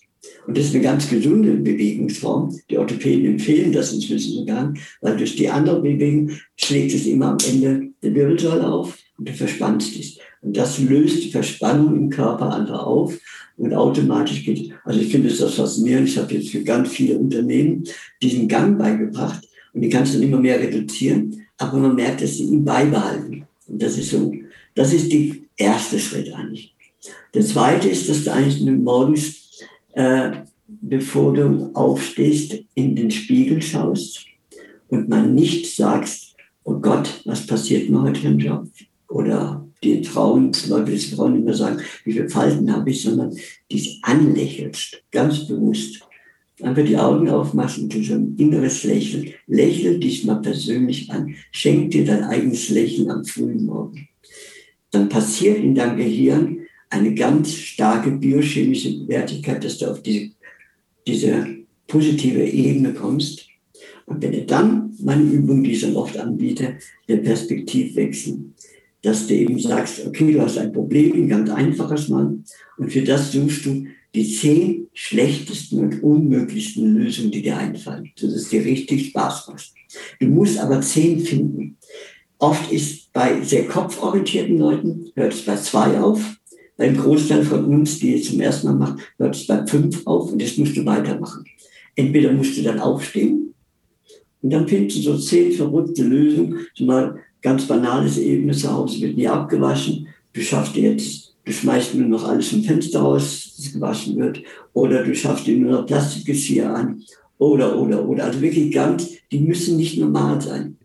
Und das ist eine ganz gesunde Bewegungsform. Die Orthopäden empfehlen das inzwischen sogar, weil durch die andere Bewegung schlägt es immer am Ende der Wirbelsäule auf und du verspannst dich. Und das löst die Verspannung im Körper einfach auf und automatisch geht. Also ich finde das faszinierend. Ich habe jetzt für ganz viele Unternehmen diesen Gang beigebracht und die kannst du immer mehr reduzieren, aber man merkt, dass sie ihn beibehalten. Und das ist so, das ist der erste Schritt eigentlich. Der zweite ist, dass du eigentlich morgens äh, bevor du aufstehst, in den Spiegel schaust und man nicht sagst, oh Gott, was passiert mir heute im Job? Oder die Frauen, Leute, die Frauen immer sagen, wie viele Falten habe ich, sondern dies anlächelst, ganz bewusst. Einfach die Augen aufmachen, so ein inneres Lächeln. Lächel dich mal persönlich an. Schenk dir dein eigenes Lächeln am frühen Morgen. Dann passiert in deinem Gehirn eine ganz starke biochemische Wertigkeit, dass du auf diese, diese positive Ebene kommst. Und wenn du dann, meine Übung, die ich dann oft anbiete, der Perspektivwechsel, dass du eben sagst, okay, du hast ein Problem, ein ganz einfaches Mal, und für das suchst du die zehn schlechtesten und unmöglichsten Lösungen, die dir einfallen, sodass es dir richtig Spaß macht. Du musst aber zehn finden. Oft ist bei sehr kopforientierten Leuten, hört es bei zwei auf, ein Großteil von uns, die es zum ersten Mal macht, hört es bei fünf auf und das musst du weitermachen. Entweder musst du dann aufstehen und dann findest du so zehn verrückte Lösungen, zumal ganz banales Ebene zu Hause wird nie abgewaschen. Du schaffst jetzt, du schmeißt nur noch alles im Fenster raus, das gewaschen wird, oder du schaffst dir nur noch Plastikgeschirr an, oder, oder, oder. Also wirklich ganz, die müssen nicht normal sein.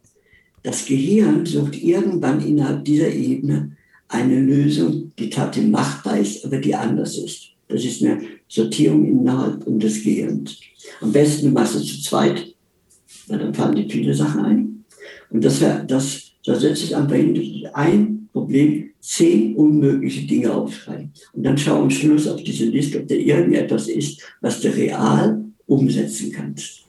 Das Gehirn sucht irgendwann innerhalb dieser Ebene eine Lösung, die tatsächlich machbar ist, aber die anders ist. Das ist eine Sortierung innerhalb des Gehirns. Am besten du machst es zu zweit, weil dann fallen dir viele Sachen ein. Und das, das, da setze ich einfach hin, ein Problem, zehn unmögliche Dinge aufschreiben. Und dann schau am Schluss auf diese Liste, ob da irgendetwas ist, was du real umsetzen kannst.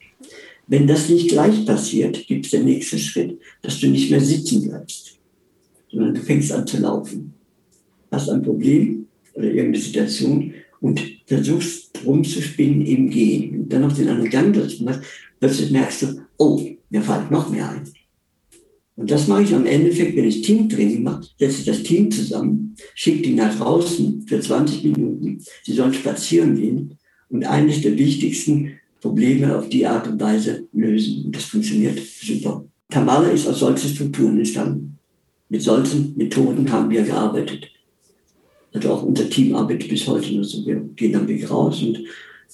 Wenn das nicht gleich passiert, gibt es den nächsten Schritt, dass du nicht mehr sitzen bleibst sondern du fängst an zu laufen. Hast ein Problem oder irgendeine Situation und versuchst rumzuspinnen im Gehen. Und dann noch den anderen Gang dazu machst, plötzlich merkst du, oh, mir fällt noch mehr ein. Und das mache ich am Endeffekt, wenn ich Teamtraining mache, setze ich das Team zusammen, schicke die nach draußen für 20 Minuten. Sie sollen spazieren gehen. Und eines der wichtigsten Probleme auf die Art und Weise lösen. Und das funktioniert super. Tamala ist aus solchen Strukturen entstanden. Mit solchen Methoden haben wir gearbeitet. Also auch unser Team arbeitet bis heute. Also wir gehen am Weg raus und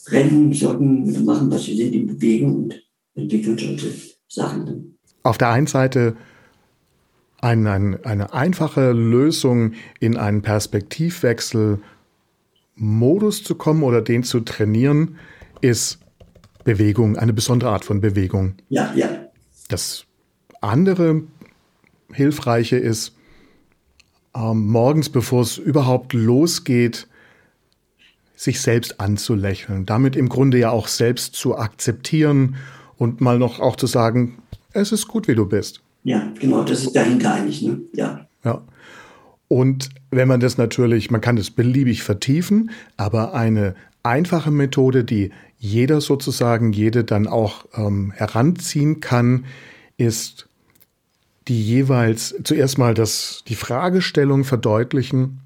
rennen, joggen, machen, was wir sind in Bewegung und entwickeln solche Sachen. Auf der einen Seite ein, ein, eine einfache Lösung in einen Perspektivwechsel Modus zu kommen oder den zu trainieren, ist Bewegung, eine besondere Art von Bewegung. Ja, ja. Das andere Hilfreiche ist, ähm, morgens, bevor es überhaupt losgeht, sich selbst anzulächeln, damit im Grunde ja auch selbst zu akzeptieren und mal noch auch zu sagen, es ist gut, wie du bist. Ja, genau, das ist dahinter eigentlich, ne? Ja. Ja. Und wenn man das natürlich, man kann das beliebig vertiefen, aber eine einfache Methode, die jeder sozusagen, jede dann auch ähm, heranziehen kann, ist die jeweils zuerst mal das, die Fragestellung verdeutlichen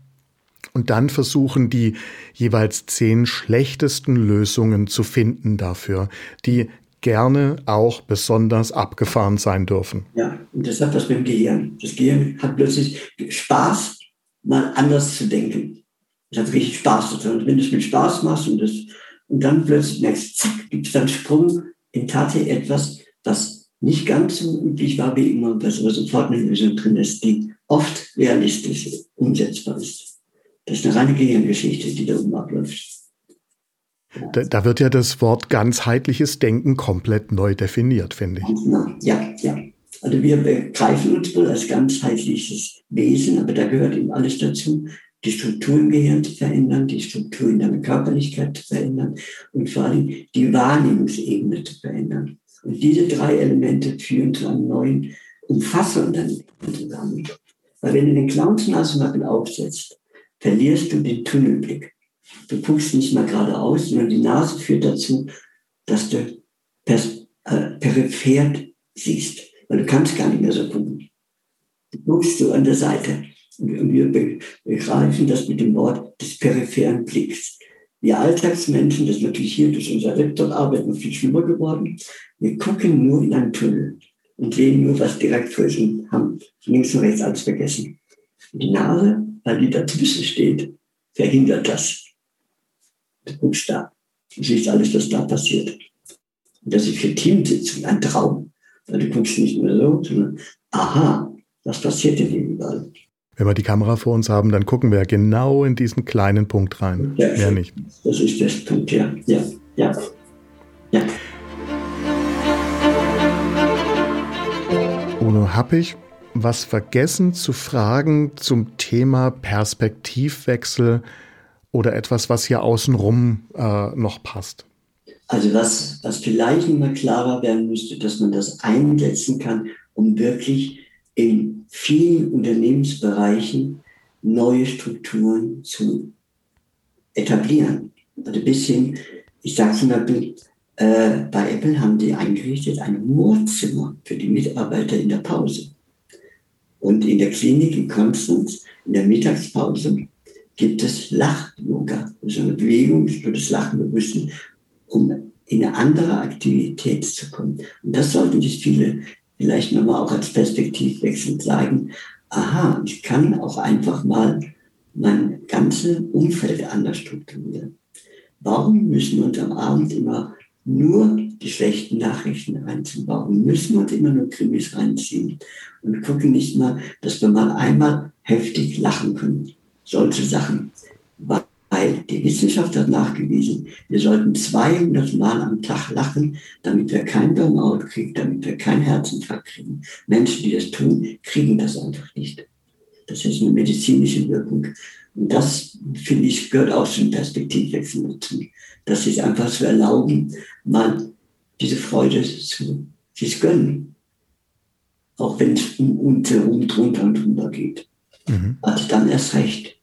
und dann versuchen, die jeweils zehn schlechtesten Lösungen zu finden dafür, die gerne auch besonders abgefahren sein dürfen. Ja, und das hat was mit dem Gehirn. Das Gehirn hat plötzlich Spaß, mal anders zu denken. Es hat richtig Spaß daran. Wenn du es mit Spaß machst und, das, und dann plötzlich merkst, zack, gibt es dann Sprung in tatsächlich etwas, was nicht ganz so üblich war wie immer, dass aber sofort eine Lösung drin ist, die oft realistisch umsetzbar ist. Das ist eine reine Gehirngeschichte, die da oben abläuft. Da, da, wird ja das Wort ganzheitliches Denken komplett neu definiert, finde ich. Ja, ja. Also wir begreifen uns wohl als ganzheitliches Wesen, aber da gehört eben alles dazu, die Struktur im Gehirn zu verändern, die Struktur in deiner Körperlichkeit zu verändern und vor allem die Wahrnehmungsebene zu verändern. Und diese drei Elemente führen zu einem neuen, umfassenden zusammen. Weil wenn du den Clownsnasenmappen aufsetzt, verlierst du den Tunnelblick. Du guckst nicht mal geradeaus, sondern die Nase führt dazu, dass du äh, peripher siehst, weil du kannst gar nicht mehr so gucken. Du guckst so an der Seite. Und wir begreifen das mit dem Wort des peripheren Blicks. Wir Alltagsmenschen, das ist natürlich hier durch unser Laptop noch viel schlimmer geworden, wir gucken nur in einen Tunnel und sehen nur, was direkt vor uns und haben links und rechts alles vergessen. Die Nase, weil die dazwischen steht, verhindert das. Du guckst da. Du siehst alles, was da passiert. Und das ist für Teamsitzungen ein Traum. Weil du guckst nicht mehr so, sondern aha, was passiert denn hier überall? Wenn wir die Kamera vor uns haben, dann gucken wir genau in diesen kleinen Punkt rein. Ja, Mehr nicht. Das ist der Punkt, ja. Ja, ja. ja. Uno, habe ich was vergessen zu fragen zum Thema Perspektivwechsel oder etwas, was hier außenrum äh, noch passt? Also was, was vielleicht immer klarer werden müsste, dass man das einsetzen kann, um wirklich in vielen Unternehmensbereichen neue Strukturen zu etablieren. Also bis hin, ich sage zum Beispiel, äh, bei Apple haben die eingerichtet ein Humorzimmer für die Mitarbeiter in der Pause. Und in der Klinik in Konstanz, in der Mittagspause, gibt es Lach-Yoga, also eine Bewegung für das Lachen bewussten, um in eine andere Aktivität zu kommen. Und das sollten sich viele vielleicht nochmal auch als Perspektivwechsel sagen, aha, ich kann auch einfach mal mein ganzes Umfeld anders strukturieren. Warum müssen wir uns am Abend immer nur die schlechten Nachrichten reinziehen? Warum müssen wir uns immer nur Krimis reinziehen und gucken nicht mal, dass wir mal einmal heftig lachen können? Solche Sachen. Weil die Wissenschaft hat nachgewiesen, wir sollten 200 Mal am Tag lachen, damit wir kein Burnout kriegen, damit wir keinen Herzinfarkt kriegen. Menschen, die das tun, kriegen das einfach nicht. Das ist eine medizinische Wirkung. Und das, finde ich, gehört auch zum Perspektivwechsel dazu. Das sich einfach zu erlauben, mal diese Freude zu sich gönnen. Auch wenn es um uns herum drunter und drüber geht. Mhm. Also dann erst recht.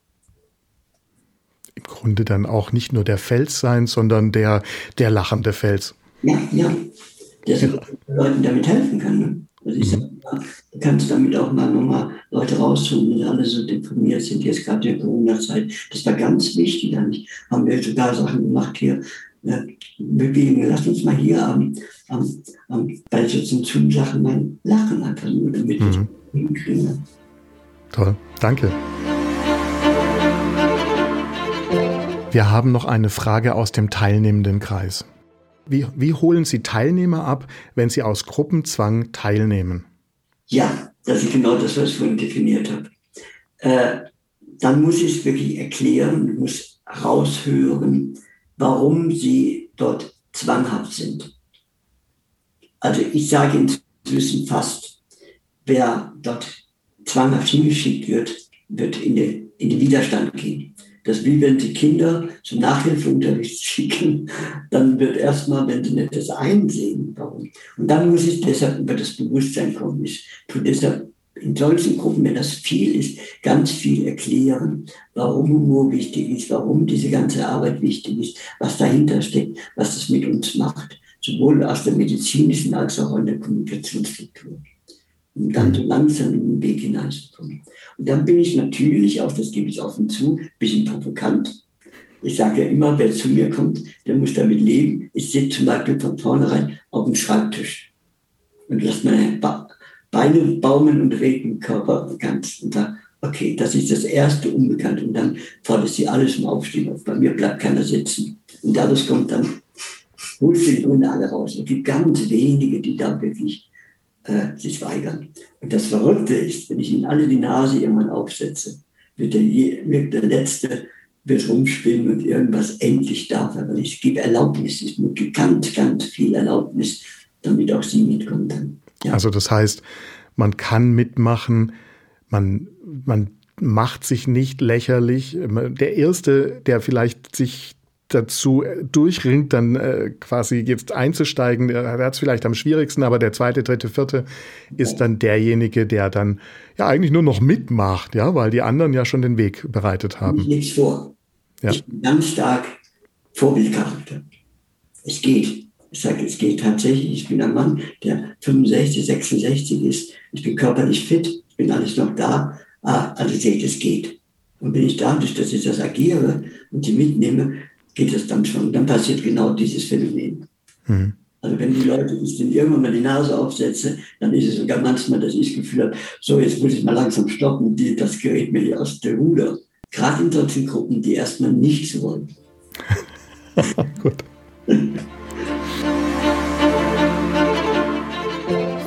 Grunde dann auch nicht nur der Fels sein, sondern der, der lachende Fels. Ja, ja. Der ja. Leuten damit helfen kann. Ne? Also ich sage du kannst damit auch mal nochmal Leute rausholen, die alle so deprimiert sind, jetzt gerade in der Corona-Zeit. Das war ganz wichtig eigentlich. Haben wir sogar Sachen gemacht hier, äh, bewegen. Lass uns mal hier am, am, am, bei so Zoom-Sachen mal lachen, einfach nur, damit mhm. ich hinkriege. Toll, danke. Wir haben noch eine Frage aus dem teilnehmenden Kreis. Wie, wie holen Sie Teilnehmer ab, wenn sie aus Gruppenzwang teilnehmen? Ja, das ist genau das, was ich vorhin definiert habe. Äh, dann muss ich es wirklich erklären, muss raushören, warum sie dort zwanghaft sind. Also ich sage inzwischen fast, wer dort zwanghaft hingeschickt wird, wird in den, in den Widerstand gehen. Das wie wenn Sie Kinder zum Nachhilfeunterricht schicken, dann wird erstmal, wenn Sie nicht das einsehen, warum. Und dann muss ich deshalb über das Bewusstsein kommen. Ich tue deshalb in solchen Gruppen, wenn das viel ist, ganz viel erklären, warum Humor wichtig ist, warum diese ganze Arbeit wichtig ist, was dahinter steckt, was das mit uns macht, sowohl aus der medizinischen als auch in der Kommunikationsstruktur um dann so langsam in den Weg hineinzukommen. Und dann bin ich natürlich auch, das gebe ich offen zu, ein bisschen provokant. Ich sage ja immer, wer zu mir kommt, der muss damit leben. Ich sitze zum Beispiel von vornherein auf dem Schreibtisch und lasse meine Beine baumeln und rede den Körper ganz. Und sage, okay, das ist das erste Unbekannte. Und dann fordert sie alles zum Aufstehen auf. Bei mir bleibt keiner sitzen. Und dadurch kommt dann, holst du die Gründe alle raus. Es gibt ganz wenige, die da wirklich äh, sich weigern. Und das Verrückte ist, wenn ich ihnen alle die Nase irgendwann aufsetze, wird der, wird der Letzte wird rumspinnen und irgendwas endlich darf er. Weil ich gebe Erlaubnis, ich gebe ganz, ganz viel Erlaubnis, damit auch sie mitkommen dann. Ja. Also das heißt, man kann mitmachen, man, man macht sich nicht lächerlich. Der Erste, der vielleicht sich dazu äh, durchringt, dann äh, quasi jetzt einzusteigen, der hat es vielleicht am schwierigsten, aber der zweite, dritte, vierte ist dann derjenige, der dann ja eigentlich nur noch mitmacht, ja, weil die anderen ja schon den Weg bereitet haben. Ich nichts vor. Ja. Ich bin ganz stark Vorbildcharakter. Es geht. Ich sage, es geht tatsächlich. Ich bin ein Mann, der 65, 66 ist. Ich bin körperlich fit. Ich bin alles noch da. Ah, also seht, es geht. Und wenn ich dadurch, dass ich das agiere und die mitnehme, geht es dann schon. Dann passiert genau dieses Phänomen. Mhm. Also wenn die Leute ich denen irgendwann mal die Nase aufsetze, dann ist es sogar manchmal, dass ich das Gefühl habe, so jetzt muss ich mal langsam stoppen, die, das gerät mir aus der Ruder. Gerade in solchen Gruppen, die erstmal nichts wollen. Gut.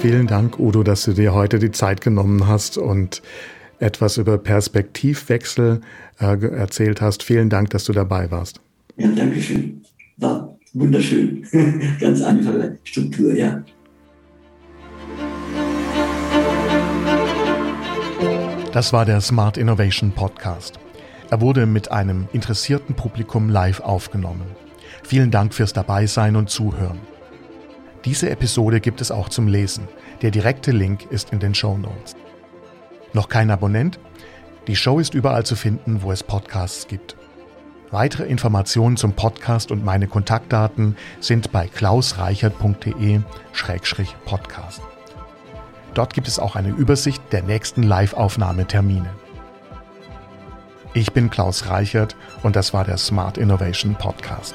Vielen Dank, Udo, dass du dir heute die Zeit genommen hast und etwas über Perspektivwechsel äh, erzählt hast. Vielen Dank, dass du dabei warst. Ja, danke schön. War wunderschön. Ganz einfache Struktur, ja. Das war der Smart Innovation Podcast. Er wurde mit einem interessierten Publikum live aufgenommen. Vielen Dank fürs Dabeisein und Zuhören. Diese Episode gibt es auch zum Lesen. Der direkte Link ist in den Show Notes. Noch kein Abonnent? Die Show ist überall zu finden, wo es Podcasts gibt. Weitere Informationen zum Podcast und meine Kontaktdaten sind bei klausreichert.de-podcast. Dort gibt es auch eine Übersicht der nächsten Live-Aufnahmetermine. Ich bin Klaus Reichert und das war der Smart Innovation Podcast.